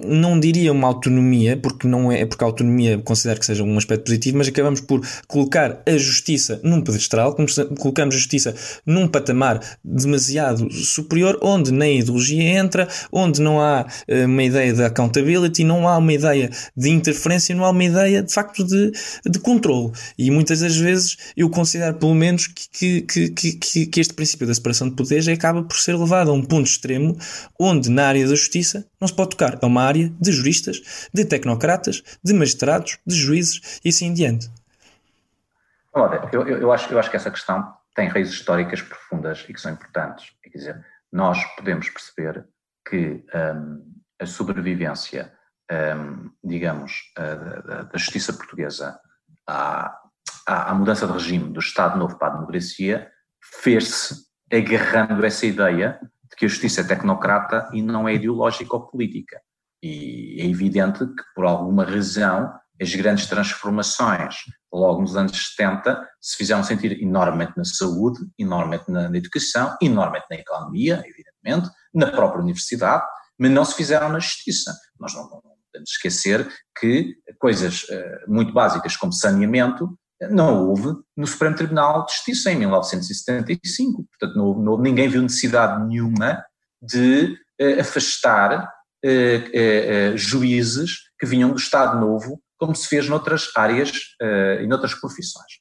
S2: não diria uma autonomia, porque não é porque a autonomia considero que seja um aspecto positivo, mas acabamos por colocar a justiça num pedestral, colocamos a justiça num patamar demasiado superior, onde nem a ideologia entra, onde não há hum, uma ideia de accountability, não há uma ideia de interferência, não há uma ideia de facto de de controle. E muitas das vezes eu considero, pelo menos, que, que, que, que, este princípio da separação de poderes acaba por ser levado a um ponto extremo onde, na área da justiça, não se pode tocar. É uma área de juristas, de tecnocratas, de magistrados, de juízes e assim em diante.
S3: Olha, eu, eu, acho, eu acho que essa questão tem raízes históricas profundas e que são importantes. Quer dizer, nós podemos perceber que um, a sobrevivência digamos, da, da, justiça portuguesa à, à, mudança de regime do Estado Novo para a democracia, fez-se agarrando essa ideia de que a justiça é tecnocrata e não é ideológica ou política. E é evidente que, por alguma razão, as grandes transformações, logo nos anos 70, se fizeram sentir enormemente na saúde, enormemente na, na educação, enormemente na economia, evidentemente, na própria universidade, mas não se fizeram na justiça. Nós não podemos esquecer que coisas uh, muito básicas como saneamento não houve no Supremo Tribunal de Justiça em 1975. Portanto, não não ninguém viu necessidade nenhuma de uh, afastar juízes que vinham do Estado Novo, como se fez noutras áreas e noutras profissões.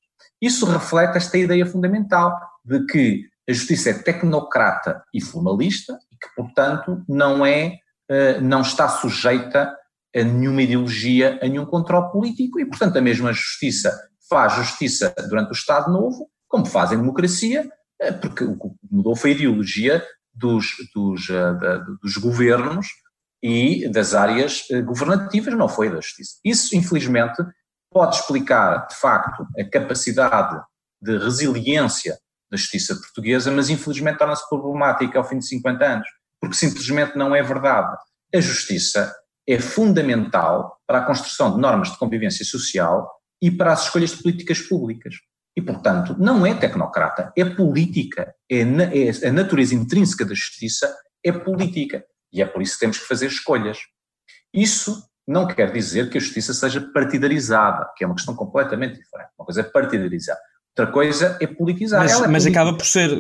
S3: Isso reflete esta ideia fundamental de que a justiça é tecnocrata e formalista e que, portanto, não é, não está sujeita a nenhuma ideologia, a nenhum controle político e, portanto, a mesma justiça faz justiça durante o Estado Novo, como faz em democracia, eh, porque o que mudou foi a ideologia dos, dos, eh, dos governos e das áreas eh, governativas, não foi da justiça. Isso, infelizmente, pode explicar, de facto, a capacidade de resiliência da justiça portuguesa, mas infelizmente torna-se problemática ao fim de 50 anos, porque simplesmente não é verdade. A justiça é fundamental para a construção de normas de convivência social e para as escolhas de políticas públicas. E, portanto, não é tecnocrata, é política. É, é, a natureza intrínseca da justiça é política. E é por isso que temos que fazer escolhas. Isso não quer dizer que a justiça seja partidarizada, que é uma questão completamente diferente. Uma coisa é partidarizar, outra coisa é politizar.
S2: Mas,
S3: é
S2: mas acaba por ser,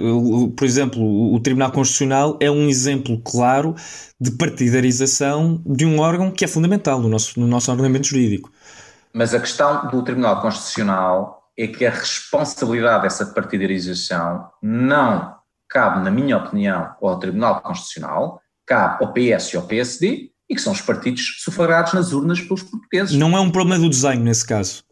S2: por exemplo, o Tribunal Constitucional é um exemplo claro de partidarização de um órgão que é fundamental no nosso, no nosso ordenamento jurídico.
S3: Mas a questão do Tribunal Constitucional é que a responsabilidade dessa partidarização não cabe, na minha opinião, ao Tribunal Constitucional, cabe ao PS e ao PSD, e que são os partidos sufragados nas urnas pelos portugueses.
S2: Não é um problema do desenho nesse caso.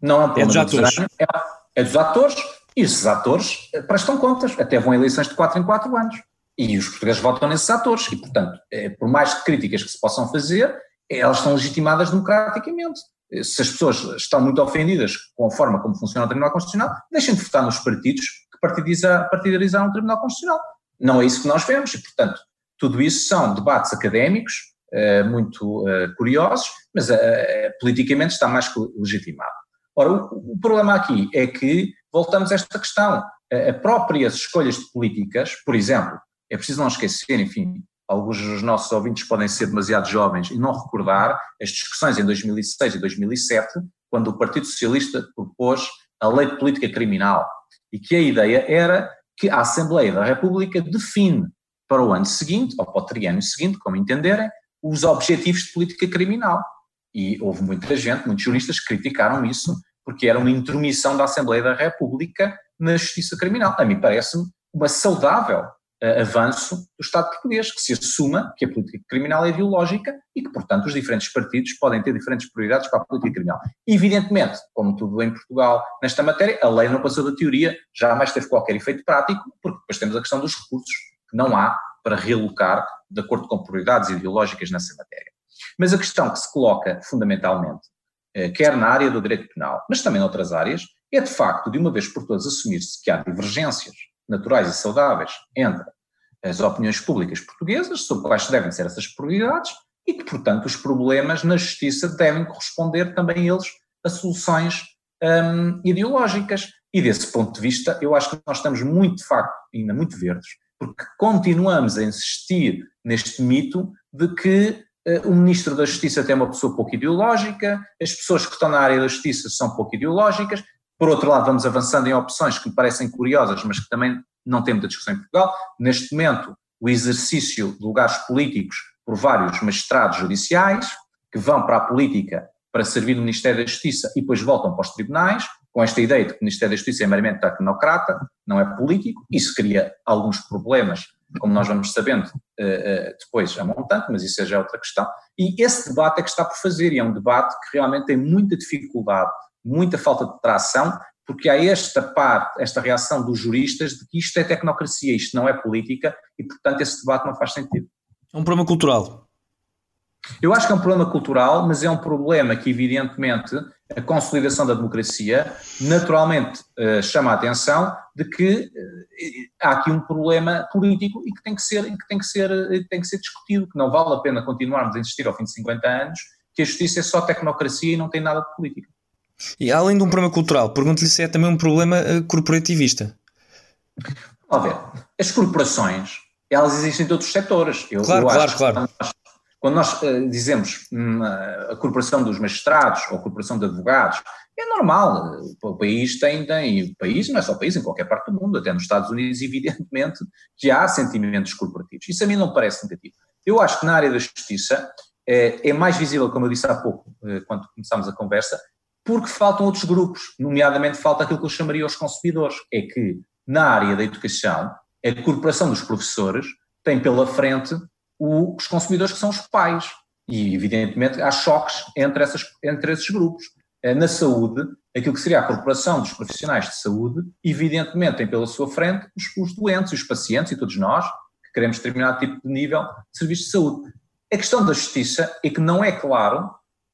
S3: Não é um problema é do desenho, é, é dos atores, e esses atores prestam contas, até vão a eleições de 4 em 4 anos. E os portugueses votam nesses atores, e portanto, é, por mais críticas que se possam fazer, elas são legitimadas democraticamente se as pessoas estão muito ofendidas com a forma como funciona o Tribunal Constitucional, deixem de votar nos partidos que partidarizaram o Tribunal Constitucional. Não é isso que nós vemos e, portanto, tudo isso são debates académicos uh, muito curiosos, mas politicamente está mais que legitimado. Ora, o, o, problema aqui é que voltamos a esta questão. A próprias escolhas de políticas, por exemplo, é preciso não esquecer, enfim, alguns dos nossos ouvintes podem ser demasiado jovens e não recordar as discussões em 2006 e 2007, quando o Partido Socialista propôs a lei de política criminal e que a ideia era que a Assembleia da República define para o ano seguinte, ou para o triênio seguinte, como entenderem, os objetivos de política criminal. E houve muita gente, muitos juristas que criticaram isso, porque era uma intromissão da Assembleia da República na justiça criminal. A mim parece-me uma saudável avanço do Estado português, que se assuma que a política criminal é ideológica e que, portanto, os diferentes partidos podem ter diferentes prioridades para a política criminal. Evidentemente, como tudo em Portugal nesta matéria, a lei não passou da teoria, jamais teve qualquer efeito prático, porque depois temos a questão dos recursos que não há para realocar de acordo com prioridades ideológicas nessa matéria. Mas a questão que se coloca fundamentalmente, eh, quer na área do direito penal, mas também noutras áreas, é de facto, de uma vez por todas, assumir-se que há divergências naturais e saudáveis entre as opiniões públicas portuguesas sobre quais devem ser essas prioridades e que, portanto, os problemas na justiça devem corresponder também eles a soluções um, ideológicas. E desse ponto de vista, eu acho que nós estamos muito, de facto, ainda muito verdes, porque continuamos a insistir neste mito de que o Ministro da Justiça tem uma pessoa pouco ideológica, as pessoas que estão na área da Justiça são pouco ideológicas, por outro lado, vamos avançando em opções que me parecem curiosas, mas que também não tem muita discussão em Portugal. Neste momento, o exercício de lugares políticos por vários magistrados judiciais, que vão para a política para servir no Ministério da Justiça e depois voltam para os tribunais, com esta ideia de que o Ministério da Justiça é meramente tecnocrata, não é político. Isso cria alguns problemas, como nós vamos sabendo uh, uh, depois a montante, mas isso já é outra questão. E esse debate é que está por fazer, e é um debate que realmente tem muita dificuldade muita falta de tração, porque há esta parte, esta reação dos juristas de que isto é tecnocracia, isto não é política, e portanto esse debate não faz sentido.
S2: É um problema cultural.
S3: Eu acho que é um problema cultural, mas é um problema que, evidentemente, a consolidação da democracia naturalmente uh, chama a atenção de que uh, há aqui um problema político e que tem que ser, que tem que ser, uh, tem que ser discutido, que não vale a pena continuarmos a insistir ao fim de 50 anos que a justiça é só tecnocracia e não tem nada de política.
S2: E além de um problema cultural, pergunto-lhe se é também um problema uh, corporativista.
S3: A ver, as corporações, elas existem em todos os setores.
S2: Eu, claro, eu claro, claro.
S3: Nós, quando nós uh, dizemos hum, a corporação dos magistrados ou a corporação de advogados, É normal, o país tem, tem, o país não é só o país, em qualquer parte do mundo, até nos Estados Unidos, evidentemente, que há sentimentos corporativos. Isso a mim não parece negativo. Eu acho que na área da justiça é, é mais visível, como eu disse há pouco, eh, quando começámos a conversa, porque faltam outros grupos, nomeadamente falta aquilo que eu chamaria os consumidores, é que na área da educação, a corporação dos professores tem pela frente os consumidores que são os pais, e evidentemente há choques entre, essas, entre esses grupos. Eh, na saúde, aquilo que seria a corporação dos profissionais de saúde, evidentemente tem pela sua frente os, os doentes, os pacientes e todos nós que queremos determinado tipo de nível de serviço de saúde. A questão da justiça é que não é claro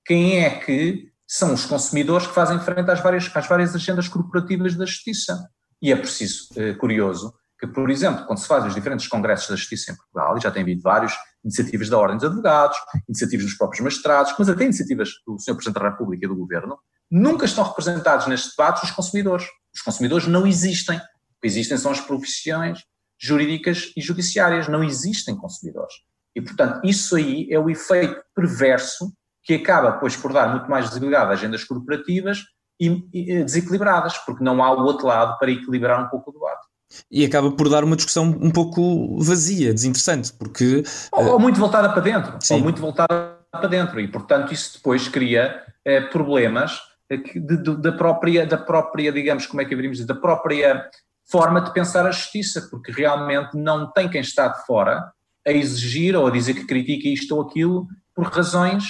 S3: quem é que são os consumidores que fazem frente às várias, às várias agendas corporativas da justiça. E é preciso, eh, curioso, que, por exemplo, quando se fazem os diferentes congressos da justiça em Portugal, e já tem havido vários iniciativas da Ordem dos Advogados, iniciativas dos próprios magistrados, mas até iniciativas do Sr. Presidente da República e do Governo, nunca estão representados nestes debates os consumidores. Os consumidores não existem. O que existem são as profissões jurídicas e judiciárias, não existem consumidores. E, portanto, isso aí é o efeito perverso que acaba, pois, por dar muito mais visibilidade a agendas corporativas e, e desequilibradas, porque não há o outro lado para equilibrar um pouco o debate.
S2: E acaba por dar uma discussão um pouco vazia, desinteressante, porque.
S3: Ou, ou muito voltada para dentro. Sim. Ou muito voltada para dentro. E, portanto, isso depois cria eh, problemas eh, de, de, da, própria, da própria, digamos, como é que haveríamos dizer, da própria forma de pensar a justiça, porque realmente não tem quem está de fora a exigir ou a dizer que critica isto ou aquilo por razões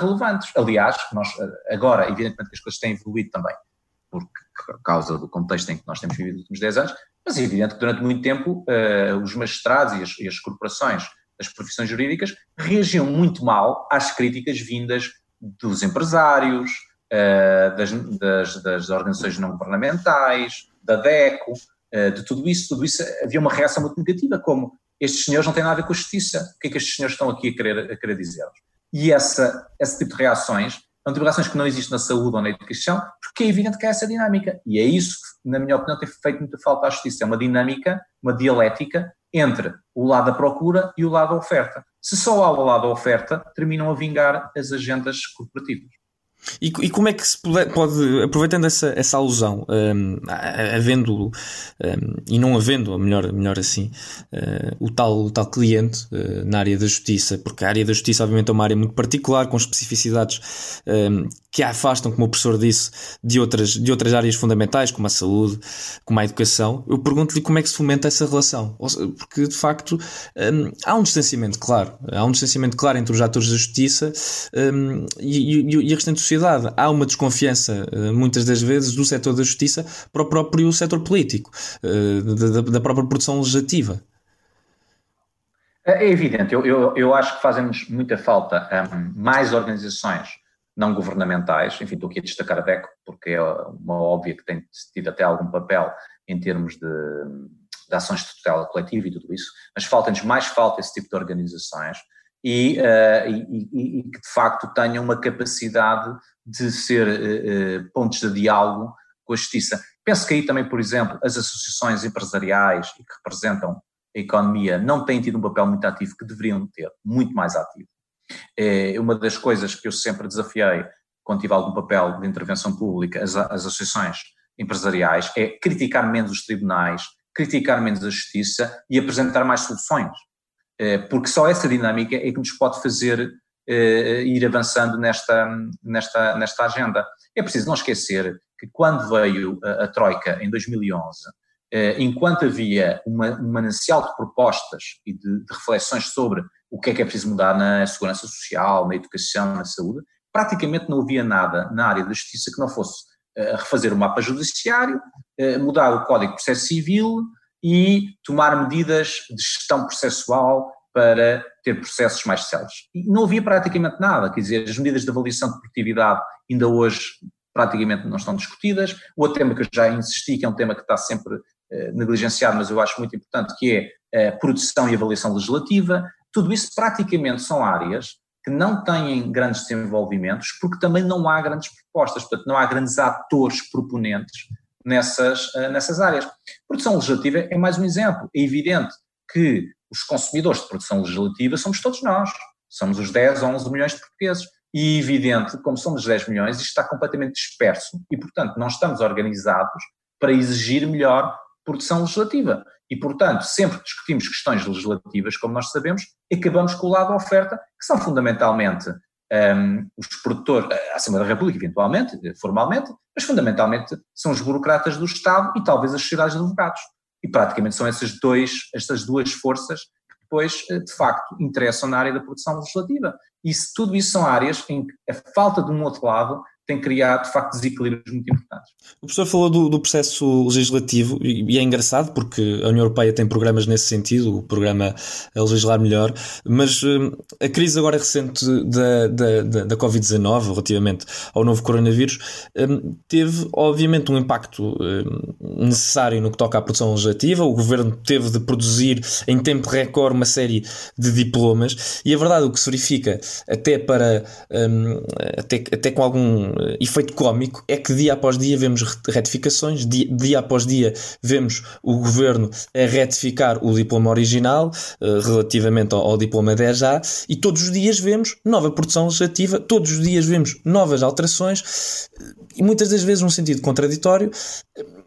S3: relevantes. Aliás, nós, agora, evidentemente que as coisas têm evoluído também, por causa do contexto em que nós temos vivido nos últimos 10 anos, mas é evidente que durante muito tempo uh, os magistrados e as, e as, corporações das profissões jurídicas reagiam muito mal às críticas vindas dos empresários, uh, das, das, das, organizações não governamentais, da DECO, uh, de tudo isso, tudo isso havia uma reação muito negativa, como estes senhores não têm nada a ver com a justiça, o que é que estes senhores estão aqui a querer, a querer dizer-nos? E essa, esse tipo de reações são reações que não existem na saúde ou na educação, porque é evidente que há essa dinâmica. E é isso que, na minha opinião, tem feito muita falta à justiça. É uma dinâmica, uma dialética entre o lado da procura e o lado da oferta. Se só há o lado da oferta, terminam a vingar as agendas corporativas.
S2: E, e, como é que se pode, pode aproveitando essa, essa alusão, um, havendo um, e não havendo, melhor, melhor assim, uh, o, tal, o tal cliente uh, na área da justiça, porque a área da justiça, obviamente, é uma área muito particular, com especificidades um, que a afastam, como o professor disse, de outras, de outras áreas fundamentais, como a saúde, como a educação. Eu pergunto-lhe como é que se fomenta essa relação, porque de facto um, há um distanciamento claro, há um distanciamento claro entre os atores da justiça e, e, e a restante sociedade. Há uma desconfiança, eh, muitas das vezes, do setor da justiça para o próprio setor político, eh, da, própria produção legislativa.
S3: É, é evidente, eu, eu, eu acho que fazemos muita falta um, mais organizações não governamentais, enfim, estou aqui a destacar a DECO, porque é uma óbvia que tem tido até algum papel em termos de, de ações de tutela coletiva e tudo isso, mas falta-nos mais falta esse tipo de organizações e, uh, e, e, e, que de facto tenham uma capacidade de ser uh, pontos de diálogo com a justiça. Penso que aí também, por exemplo, as associações empresariais que representam a economia não têm tido um papel muito ativo que deveriam ter, muito mais ativo. É uma das coisas que eu sempre desafiei quando tive algum papel de intervenção pública, as, as associações empresariais, é criticar menos os tribunais, criticar menos a justiça e apresentar mais soluções. É, porque só essa dinâmica é que nos pode fazer uh, ir avançando nesta, nesta, nesta agenda. É preciso não esquecer que quando veio a, a Troika em 2011, uh, eh, enquanto havia uma, um manancial de propostas e de, de, reflexões sobre o que é que é preciso mudar na segurança social, na educação, na saúde, praticamente não havia nada na área da justiça que não fosse uh, refazer o mapa judiciário, mudar o Código de Processo Civil e tomar medidas de gestão processual para ter processos mais céleres. E não havia praticamente nada, quer dizer, as medidas de avaliação de produtividade ainda hoje praticamente não estão discutidas. Outro tema que eu já insisti, que é um tema que está sempre eh, negligenciado, mas eu acho muito importante, que é a produção e avaliação legislativa. Tudo isso praticamente são áreas que não têm grandes desenvolvimentos, porque também não há grandes propostas, portanto, não há grandes atores proponentes nessas, uh, nessas áreas. Produção legislativa é mais um exemplo. É evidente que os consumidores de produção legislativa somos todos nós, somos os 10 ou 11 milhões de portugueses. e evidente, como somos 10 milhões, isto está completamente disperso e, portanto, não estamos organizados para exigir melhor produção legislativa. E, portanto, sempre que discutimos questões legislativas, como nós sabemos, acabamos com o lado oferta, que são fundamentalmente um, os produtores, a Assembleia da República, eventualmente, formalmente, mas fundamentalmente são os burocratas do Estado e talvez as sociedades de advogados. E praticamente são esses dois, estas duas forças que depois, eh, de facto, interessam na área da produção legislativa. E se, tudo isso são áreas em que a falta de um outro lado tem criado, de facto, desequilíbrios muito importantes.
S2: O professor falou do, do processo legislativo e, é engraçado porque a União Europeia tem programas nesse sentido, o programa a legislar melhor, mas hum, a crise agora recente da, da, da, da Covid-19, relativamente ao novo coronavírus, hum, teve, obviamente, um impacto hum, necessário no que toca à produção legislativa. O governo teve de produzir em tempo recorde uma série de diplomas e a verdade, o que se verifica, até para até, até com algum efeito cómico é que dia após dia vemos retificações, dia, dia após dia vemos o governo a retificar o diploma original uh, relativamente ao, ao diploma 10A e todos os dias vemos nova produção legislativa, todos os dias vemos novas alterações e muitas das vezes num sentido contraditório.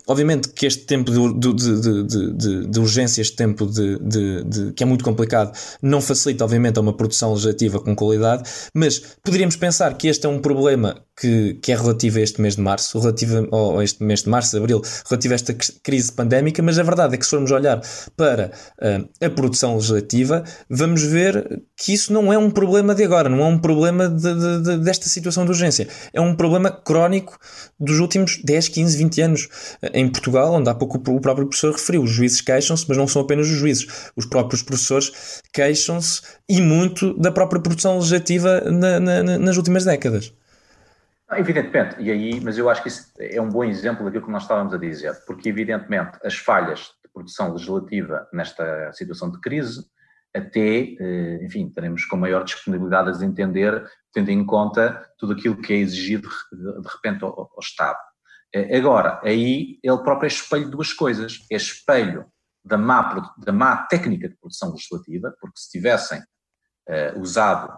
S2: Obviamente que este tempo de, de, de, de urgência, este tempo de, que é muito complicado, não facilita, obviamente, a uma produção legislativa com qualidade, mas poderíamos pensar que este é um problema que, que é relativo a este mês de março, relativo a este mês de março, de abril, relativo a esta crise pandémica, mas a verdade é que se formos olhar para uh, a produção legislativa, vamos ver que isso não é um problema de agora, não é um problema de, de, desta situação de urgência, é um problema crónico dos últimos 10, 15, 20 anos. Em Portugal, onde há pouco o próprio professor referiu, os juízes queixam-se, mas não são apenas os juízes, os próprios professores queixam-se e muito da própria produção legislativa na, na, nas últimas décadas.
S3: Evidentemente, e aí, mas eu acho que isso é um bom exemplo daquilo que nós estávamos a dizer, porque evidentemente as falhas de produção legislativa nesta situação de crise, até, eh, enfim, teremos com maior disponibilidade a entender, tendo em conta tudo aquilo que é exigido de repente ao, ao Estado. Eh, agora, aí ele próprio é espelho de duas coisas. É espelho da má, da má técnica de produção legislativa, porque se tivessem uh, usado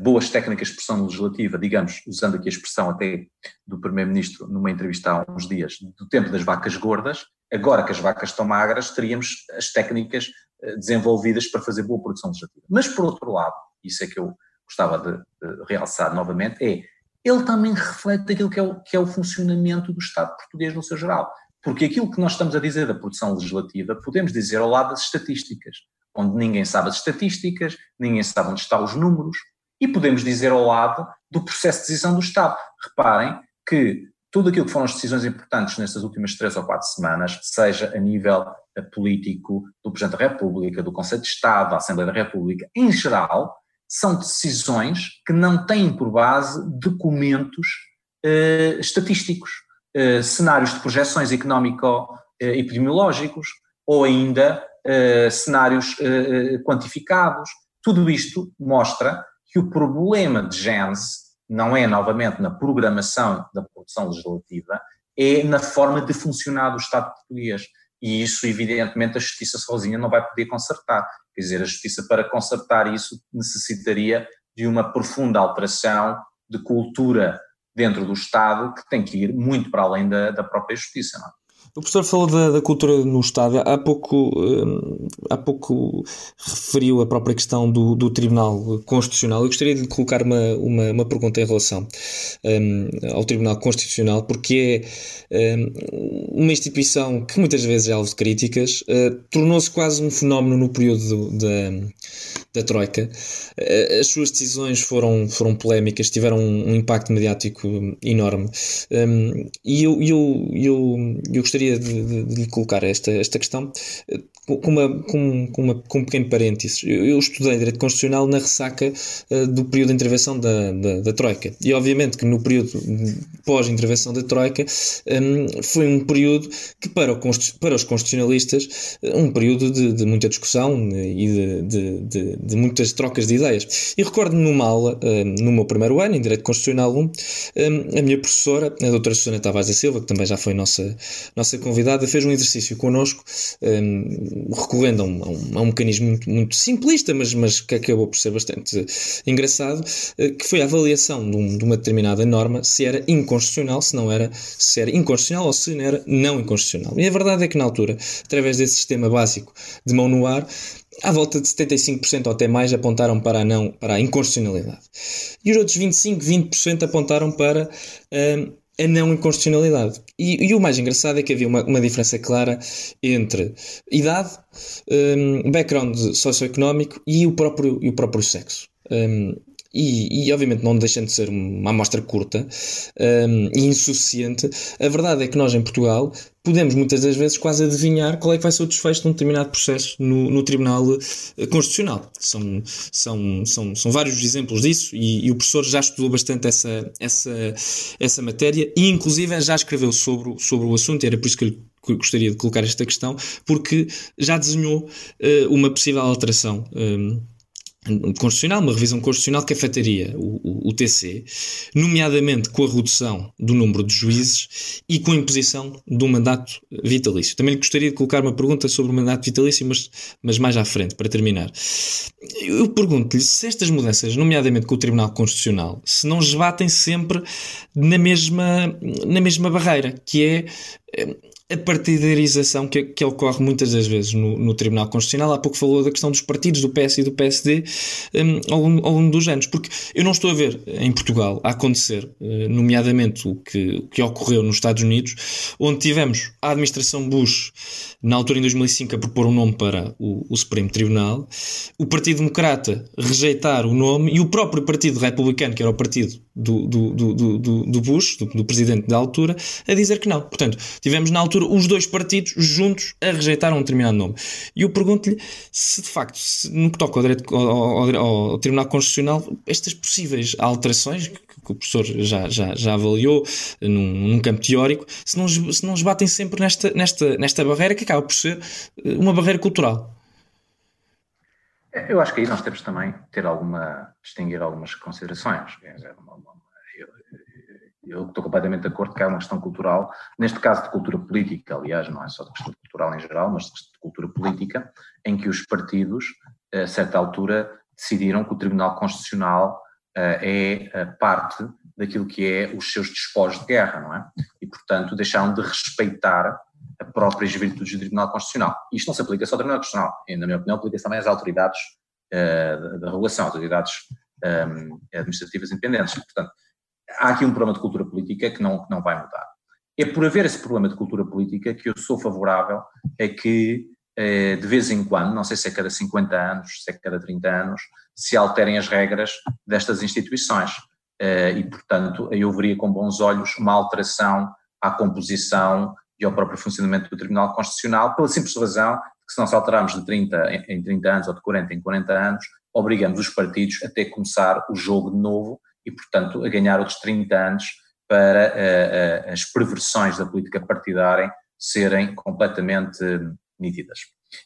S3: boas técnicas de produção legislativa, digamos, usando aqui a expressão até do Primeiro-Ministro numa entrevista há uns dias, do tempo das vacas gordas, agora que as vacas estão magras, teríamos as técnicas uh, desenvolvidas para fazer boa produção legislativa. Mas, por outro lado, isso é que eu gostava de, de realçar novamente, é ele também reflete aquilo que é, o, que é o funcionamento do Estado português no seu geral. Porque aquilo que nós estamos a dizer da produção legislativa, podemos dizer ao lado das estatísticas, onde ninguém sabe as estatísticas, ninguém sabe onde estão os números, e podemos dizer ao lado do processo de decisão do Estado. Reparem que tudo aquilo que foram as decisões importantes nestas últimas três ou quatro semanas, seja a nível eh, político do Presidente da República, do Conselho de Estado, da Assembleia da República, em geral, são decisões que não têm por base documentos eh, estatísticos, eh, cenários de projeções económico-epidemiológicos ou ainda eh, cenários quantificados. Tudo isto mostra que o problema de Gens não é novamente na programação da produção legislativa, é na forma de funcionar do Estado português. E isso, evidentemente, a justiça sozinha não vai poder consertar. Quer dizer, a justiça para consertar isso necessitaria de uma profunda alteração de cultura dentro do Estado que tem que ir muito para além da, da própria justiça. Não é?
S2: O professor falou da, da, cultura no Estado. Há pouco, hum, há pouco referiu a própria questão do, do Tribunal Constitucional. Eu gostaria de colocar uma, uma, uma pergunta em relação um, ao Tribunal Constitucional, porque é um, uma instituição que muitas vezes é alvo de críticas, uh, tornou-se quase um fenómeno no período da, da Troika. Uh, as suas decisões foram, foram polémicas, tiveram um, impacto mediático enorme. Um, e eu, eu, eu, eu gostaria de, de, de lhe colocar esta, esta questão eh, com, uma, com, com, uma, com um pequeno parênteses. Eu, eu estudei Direito Constitucional na ressaca uh, do período de intervenção da, da, da, Troika. E obviamente que no período pós-intervenção da Troika um, ehm, foi um período que para, o, para os constitucionalistas eh, um período de, de muita discussão e de, de, de, muitas trocas de ideias. E recordo-me numa aula, uh, no meu primeiro ano, em Direito Constitucional 1, um, ehm, a minha professora, a doutora Susana Tavares da Silva, que também já foi nossa, nossa convidada, fez um exercício connosco ehm, recorrendo a um, a um, a um mecanismo muito, muito, simplista, mas, mas que acabou por ser bastante engraçado, que foi a avaliação de, um, de, uma determinada norma se era inconstitucional, se não era, se era inconstitucional ou se não era não inconstitucional. E a verdade é que na altura, através desse sistema básico de mão no ar, à volta de 75% ou até mais apontaram para a, não, para a inconstitucionalidade. E os outros 25%, 20% apontaram para uh, a não inconstitucionalidade. E, e, o mais engraçado é que havia uma, uma diferença clara entre idade, um, background socioeconómico e o próprio, e o próprio sexo. Um, e, e, obviamente não deixando de ser uma amostra curta um, e insuficiente, a verdade é que nós em Portugal podemos muitas das vezes quase adivinhar qual é que vai ser o desfecho de um determinado processo no, no Tribunal eh, Constitucional. São, são, são, são vários exemplos disso e, e, o professor já estudou bastante essa, essa, essa matéria e inclusive já escreveu sobre, sobre o assunto, era por isso que ele gostaria de colocar esta questão, porque já desenhou uh, uma possível alteração um, constitucional, uma revisão constitucional que afetaria o, o, o, TC, nomeadamente com a redução do número de juízes e com a imposição do mandato vitalício. Também gostaria de colocar uma pergunta sobre o mandato vitalício, mas, mas mais à frente, para terminar. Eu pergunto-lhe se estas mudanças, nomeadamente com o Tribunal Constitucional, se não esbatem sempre na mesma, na mesma barreira, que é eh, a partidarização que, que ocorre muitas das vezes no, no, Tribunal Constitucional. Há pouco falou da questão dos partidos, do PS e do PSD, um, ao, longo, ao, longo, dos anos, porque eu não estou a ver em Portugal a acontecer, uh, nomeadamente o que, o que ocorreu nos Estados Unidos, onde tivemos a administração Bush, na altura em 2005, a propor um nome para o, o Supremo Tribunal, o Partido Democrata rejeitar o nome e o próprio Partido Republicano, que era o partido do, do, do, do, do Bush, do, do presidente da altura, a dizer que não. Portanto, tivemos na altura os dois partidos juntos a rejeitar um determinado nome. E eu pergunto-lhe se de facto, se, no que toca ao, direito, ao, ao, ao, Tribunal Constitucional, estas possíveis alterações que, que o professor já, já, já avaliou num, num, campo teórico, se não, se não esbatem sempre nesta, nesta, nesta barreira que acaba por ser eh, uma barreira cultural.
S3: Eu acho que aí nós temos também ter alguma, distinguir algumas considerações. Eu, estou completamente de acordo que há uma questão cultural, neste caso de cultura política, aliás, não é só de questão cultural em geral, mas de cultura política, em que os partidos, a certa altura, decidiram que o Tribunal Constitucional é parte daquilo que é os seus despojos de guerra, não é? E, portanto, deixaram de respeitar próprias virtudes do Tribunal Constitucional. Isto não se aplica só ao Tribunal Constitucional, e, na minha opinião, aplica-se também às autoridades uh, da regulação, autoridades um, ehm, administrativas independentes. Portanto, há aqui um problema de cultura política que não, que não vai mudar. É por haver esse problema de cultura política que eu sou favorável a que, uh, de vez em quando, não sei se é cada 50 anos, se é cada 30 anos, se alterem as regras destas instituições. Uh, e, portanto, eu veria com bons olhos uma alteração à composição e ao próprio funcionamento do Tribunal Constitucional, pela simples razão que se nós alterarmos de 30 em 30 anos ou de 40 em 40 anos, obrigamos os partidos a ter que começar o jogo de novo e, portanto, a ganhar outros 30 anos para uh, uh, as perversões da política partidária serem completamente nítidas.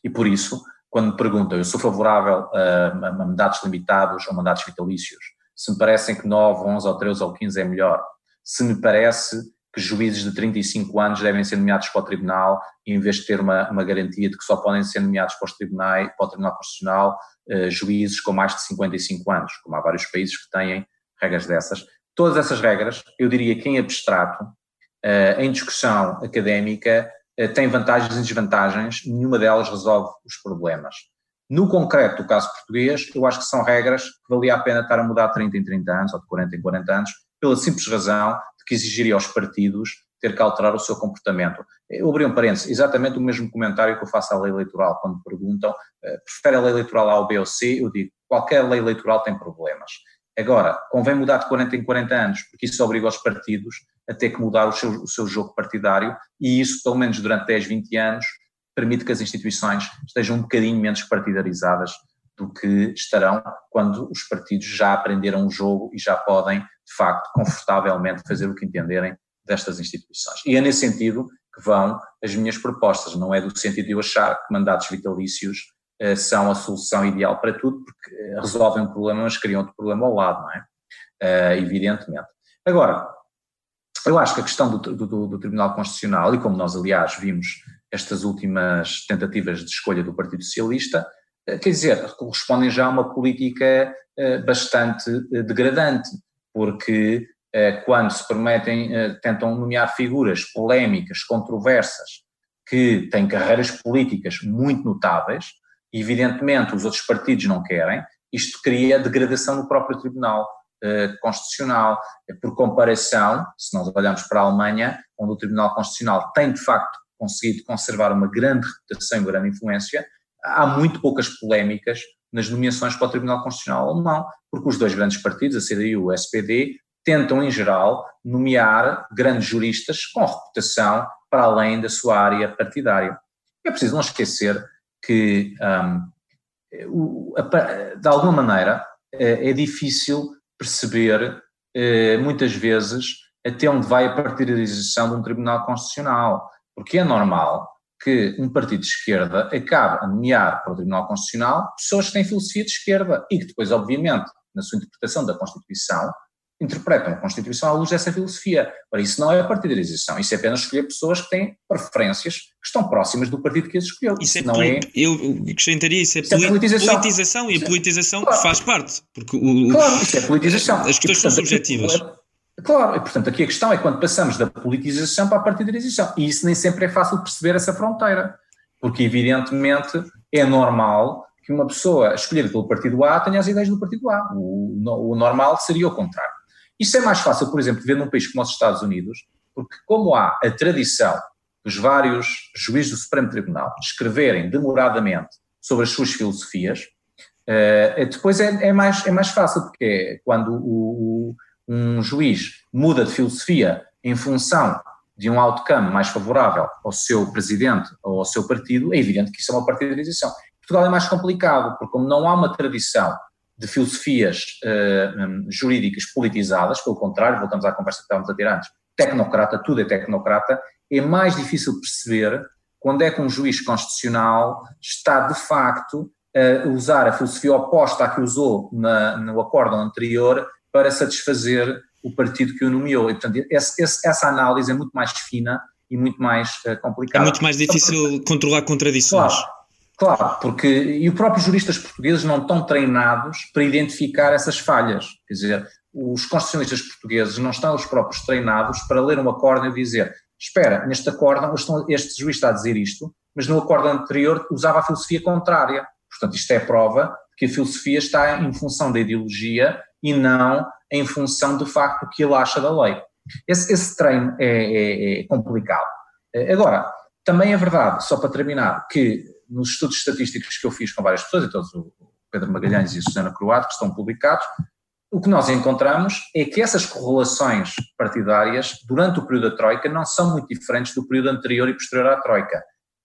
S3: E por isso, quando me perguntam, eu sou favorável a, mandatos limitados ou mandatos vitalícios, se me parecem que 9, 11 ou 13 ou 15 é melhor, se me parece que juízes de 35 anos devem ser nomeados para o Tribunal, em vez de ter uma, uma garantia de que só podem ser nomeados para, os tribunais, para o Tribunal Constitucional uh, juízes com mais de 55 anos, como há vários países que têm regras dessas. Todas essas regras, eu diria que em abstrato, uh, em discussão académica, uh, têm vantagens e desvantagens, nenhuma delas resolve os problemas. No concreto do caso português, eu acho que são regras que valia a pena estar a mudar de 30 em 30 anos ou de 40 em 40 anos, pela simples razão que exigiria aos partidos ter que alterar o seu comportamento. Eu abri um parênteses, exatamente o mesmo comentário que eu faço à lei eleitoral, quando perguntam, uh, prefere a lei eleitoral A ou B ou C, eu digo, qualquer lei eleitoral tem problemas. Agora, convém mudar de 40 em 40 anos, porque isso obriga os partidos a ter que mudar o seu, o seu jogo partidário, e isso, pelo menos durante 10, 20 anos, permite que as instituições estejam um bocadinho menos partidarizadas do que estarão quando os partidos já aprenderam o jogo e já podem de facto, confortavelmente fazer o que entenderem destas instituições. E é nesse sentido que vão as minhas propostas, não é do sentido de eu achar que mandatos vitalícios são a solução ideal para tudo, porque eh, resolvem um problema, mas criam outro problema ao lado, não é? Uh, evidentemente. Agora, eu acho que a questão do, do, do, Tribunal Constitucional, e como nós aliás vimos estas últimas tentativas de escolha do Partido Socialista, quer dizer, correspondem já a uma política bastante degradante, porque quando se permitem, tentam nomear figuras polémicas, controversas, que têm carreiras políticas muito notáveis, evidentemente os outros partidos não querem, isto cria degradação no próprio Tribunal eh, Constitucional. Por comparação, se nós olharmos para a Alemanha, onde o Tribunal Constitucional tem de facto conseguido conservar uma grande reputação e grande influência, há muito poucas polémicas nas nomeações para o Tribunal Constitucional alemão, porque os dois grandes partidos, a CDU e o SPD, tentam, em geral, nomear grandes juristas com reputação para além da sua área partidária. É preciso não esquecer que, um, de alguma maneira, é, é difícil perceber, eh, muitas vezes, até onde vai a partidarização de um Tribunal Constitucional, porque é normal que um partido de esquerda acabe a nomear para o Tribunal Constitucional pessoas que têm filosofia de esquerda e que depois, obviamente, na sua interpretação da Constituição, interpretam a Constituição à luz dessa filosofia. Ora, isso não é a partidarização, isso é apenas escolher pessoas que têm preferências que estão próximas do partido que as escolheu.
S2: Isso, isso é não é. Eu acrescentaria isso é, isso é politização. politização. e a politização claro. faz parte. Porque o,
S3: claro, isso é politização.
S2: As questões são subjetivas.
S3: Claro, e portanto aqui a questão é quando passamos da politização para a partidarização. E isso nem sempre é fácil perceber essa fronteira. Porque, evidentemente, é normal que uma pessoa escolhida pelo partido A tenha as ideias do partido A. O, o normal seria o contrário. Isso é mais fácil, por exemplo, ver num país como os Estados Unidos, porque como há a tradição dos vários juízes do Supremo Tribunal escreverem demoradamente sobre as suas filosofias, uh, depois é, é, mais, é mais fácil, porque é quando o, o, um juiz muda de filosofia em função de um outcome mais favorável ao seu presidente ou ao seu partido, é evidente que isso é uma partidarização. Portugal é mais complicado, porque como não há uma tradição de filosofias uh, jurídicas politizadas, pelo contrário, voltamos à conversa que estávamos a ter antes, tecnocrata, tudo é tecnocrata, é mais difícil perceber quando é que um juiz constitucional está de facto a usar a filosofia oposta à que usou na, no acórdão anterior para satisfazer o partido que o nomeou. E, portanto, esse, esse, essa análise é muito mais fina e muito mais uh, complicada.
S2: É muito mais difícil controlar contradições.
S3: Claro, Claro, porque e os próprios juristas portugueses não estão treinados para identificar essas falhas. Quer dizer, os constitucionalistas portugueses não estão os próprios treinados para ler um acórdão e dizer: espera, neste acórdão este juiz está a dizer isto, mas no acórdão anterior usava a filosofia contrária. Portanto, isto é prova que a filosofia está em função da ideologia e não em função do facto que ele acha da lei. Esse, esse treino é, é, é complicado. Agora, também é verdade, só para terminar, que nos estudos estatísticos que eu fiz com várias pessoas, e todos o Pedro Magalhães e a Susana Croato, que estão publicados, o que nós encontramos é que essas correlações partidárias durante o período da Troika não são muito diferentes do período anterior e posterior à Troika.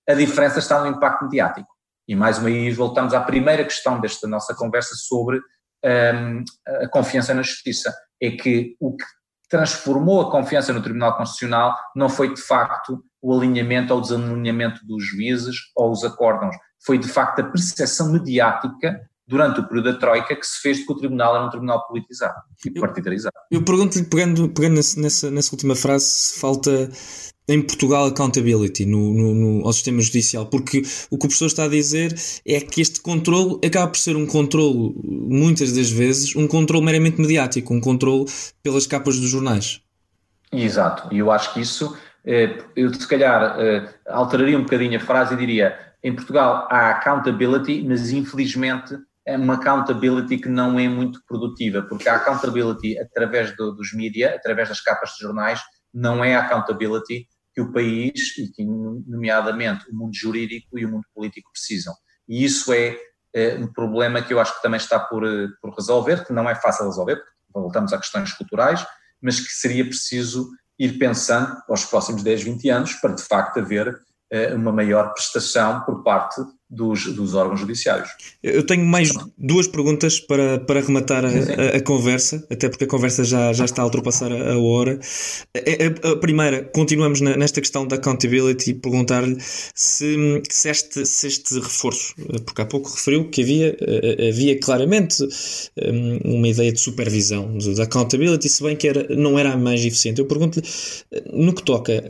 S3: A diferença está no impacto mediático. E mais uma vez voltamos à primeira questão desta nossa conversa sobre um, a confiança na justiça. É que o que transformou a confiança no Tribunal Constitucional não foi de facto o alinhamento ou desalinhamento dos juízes ou os acórdãos. Foi de facto a percepção mediática durante o período da Troika que se fez de que o Tribunal era um Tribunal politizado e partidarizado.
S2: Eu pergunto-lhe, pegando, pegando nessa, nessa última frase, se falta em Portugal accountability no, no, no, ao sistema judicial, porque o que o professor está a dizer é que este controle acaba por ser um controle, muitas das vezes, um controle meramente mediático, um controle pelas capas dos jornais.
S3: Exato, e eu acho que isso eh, eu se calhar eh, alteraria um bocadinho a frase e diria: em Portugal há accountability, mas infelizmente é uma accountability que não é muito produtiva, porque a accountability através do, dos mídias, através das capas de jornais, não é accountability que o país, e que, nomeadamente, o mundo jurídico e o mundo político precisam. E isso é, é um problema que eu acho que também está por, por resolver, que não é fácil resolver, porque voltamos a questões culturais, mas que seria preciso ir pensando aos próximos 10, 20 anos para de facto haver uh, uma maior prestação por parte dos, dos órgãos judiciários.
S2: Eu tenho mais duas perguntas para, para rematar a, a, a, conversa, até porque a conversa já, já está a ultrapassar a, a hora. A, primeira, continuamos na, nesta questão da accountability e perguntar-lhe se, se, este, se este reforço, porque há pouco referiu que havia, havia claramente uma ideia de supervisão, de accountability, se bem que era, não era a mais eficiente. Eu pergunto-lhe, no que toca,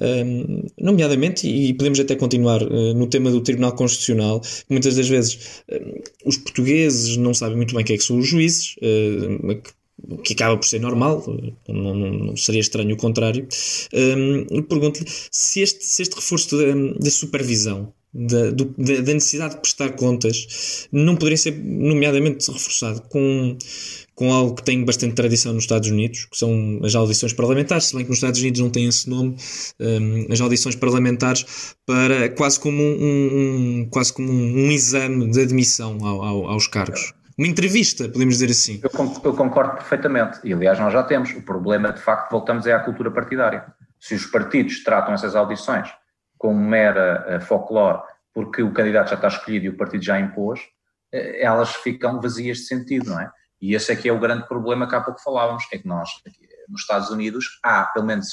S2: nomeadamente, e podemos até continuar no tema do Tribunal Constitucional, muitas das vezes eh, os portugueses não sabem muito bem quem é que são os juízes, eh, que acaba por ser normal, não, não, não seria estranho o contrário. Pergunto-lhe se este, se este reforço da, supervisão da, necessidade de prestar contas não poderia ser, nomeadamente, reforçado com, com algo que tem bastante tradição nos Estados Unidos, que são as audições parlamentares, se bem que nos Estados Unidos não tem esse nome, um, as audições parlamentares, para quase como um, um quase como um, um, exame de admissão ao, ao, aos cargos. Uma entrevista, podemos dizer assim.
S3: Eu, eu concordo perfeitamente, e aliás nós já temos. O problema, de facto, voltamos é à cultura partidária. Se os partidos tratam essas audições como mera uh, folclore, porque o candidato já está escolhido e o partido já impôs, uh, elas ficam vazias de sentido, não é? E esse é que é o grande problema que há pouco falávamos, é que nós, aqui, nos Estados Unidos, há pelo menos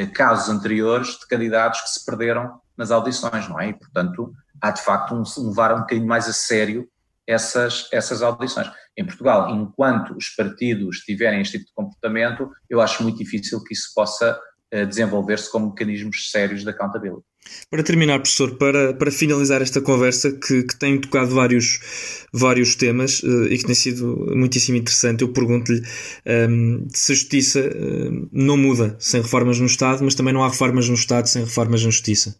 S3: uh, casos anteriores de candidatos que se perderam nas audições, não é? E, portanto, há de facto um, levar um bocadinho mais a sério essas, essas audições. Em Portugal, enquanto os partidos tiverem este tipo de comportamento, eu acho muito difícil que isso possa desenvolver-se como mecanismos sérios de accountability.
S2: Para terminar, professor, para, para finalizar esta conversa que, que tem tocado vários, vários temas uh, e que tem sido muitíssimo interessante, eu pergunto-lhe um, ehm, se a justiça uh, não muda sem reformas no Estado, mas também não há reformas no Estado sem reformas na justiça.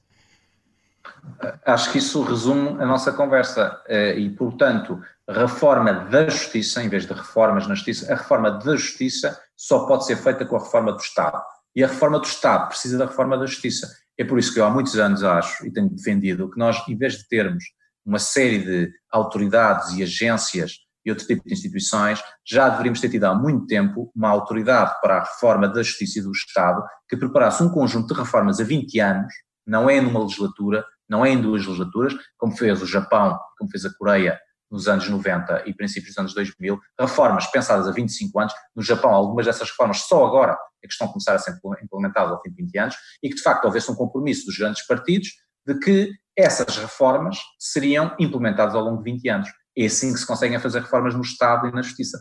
S3: Acho que isso resume a nossa conversa uh, e, portanto, reforma da justiça, em vez de reformas na justiça, a reforma da justiça só pode ser feita com a reforma do Estado. E a reforma do Estado precisa da reforma da justiça. É por isso que eu há muitos anos acho e tenho defendido que nós, em vez de termos uma série de autoridades e agências e outro tipo de instituições, já deveríamos ter tido há muito tempo uma autoridade para a reforma da justiça e do Estado que preparasse um conjunto de reformas a 20 anos, não é numa legislatura, não é em duas legislaturas, como fez o Japão, como fez a Coreia nos anos 90 e princípios dos anos 2000, reformas pensadas há 25 anos. No Japão, algumas dessas reformas só agora é que estão a começar a ser implementadas ao fim de 20 anos e que, de facto, houvesse um compromisso dos grandes partidos de que essas reformas seriam implementadas ao longo de 20 anos. É assim que se conseguem fazer reformas no Estado e na Justiça.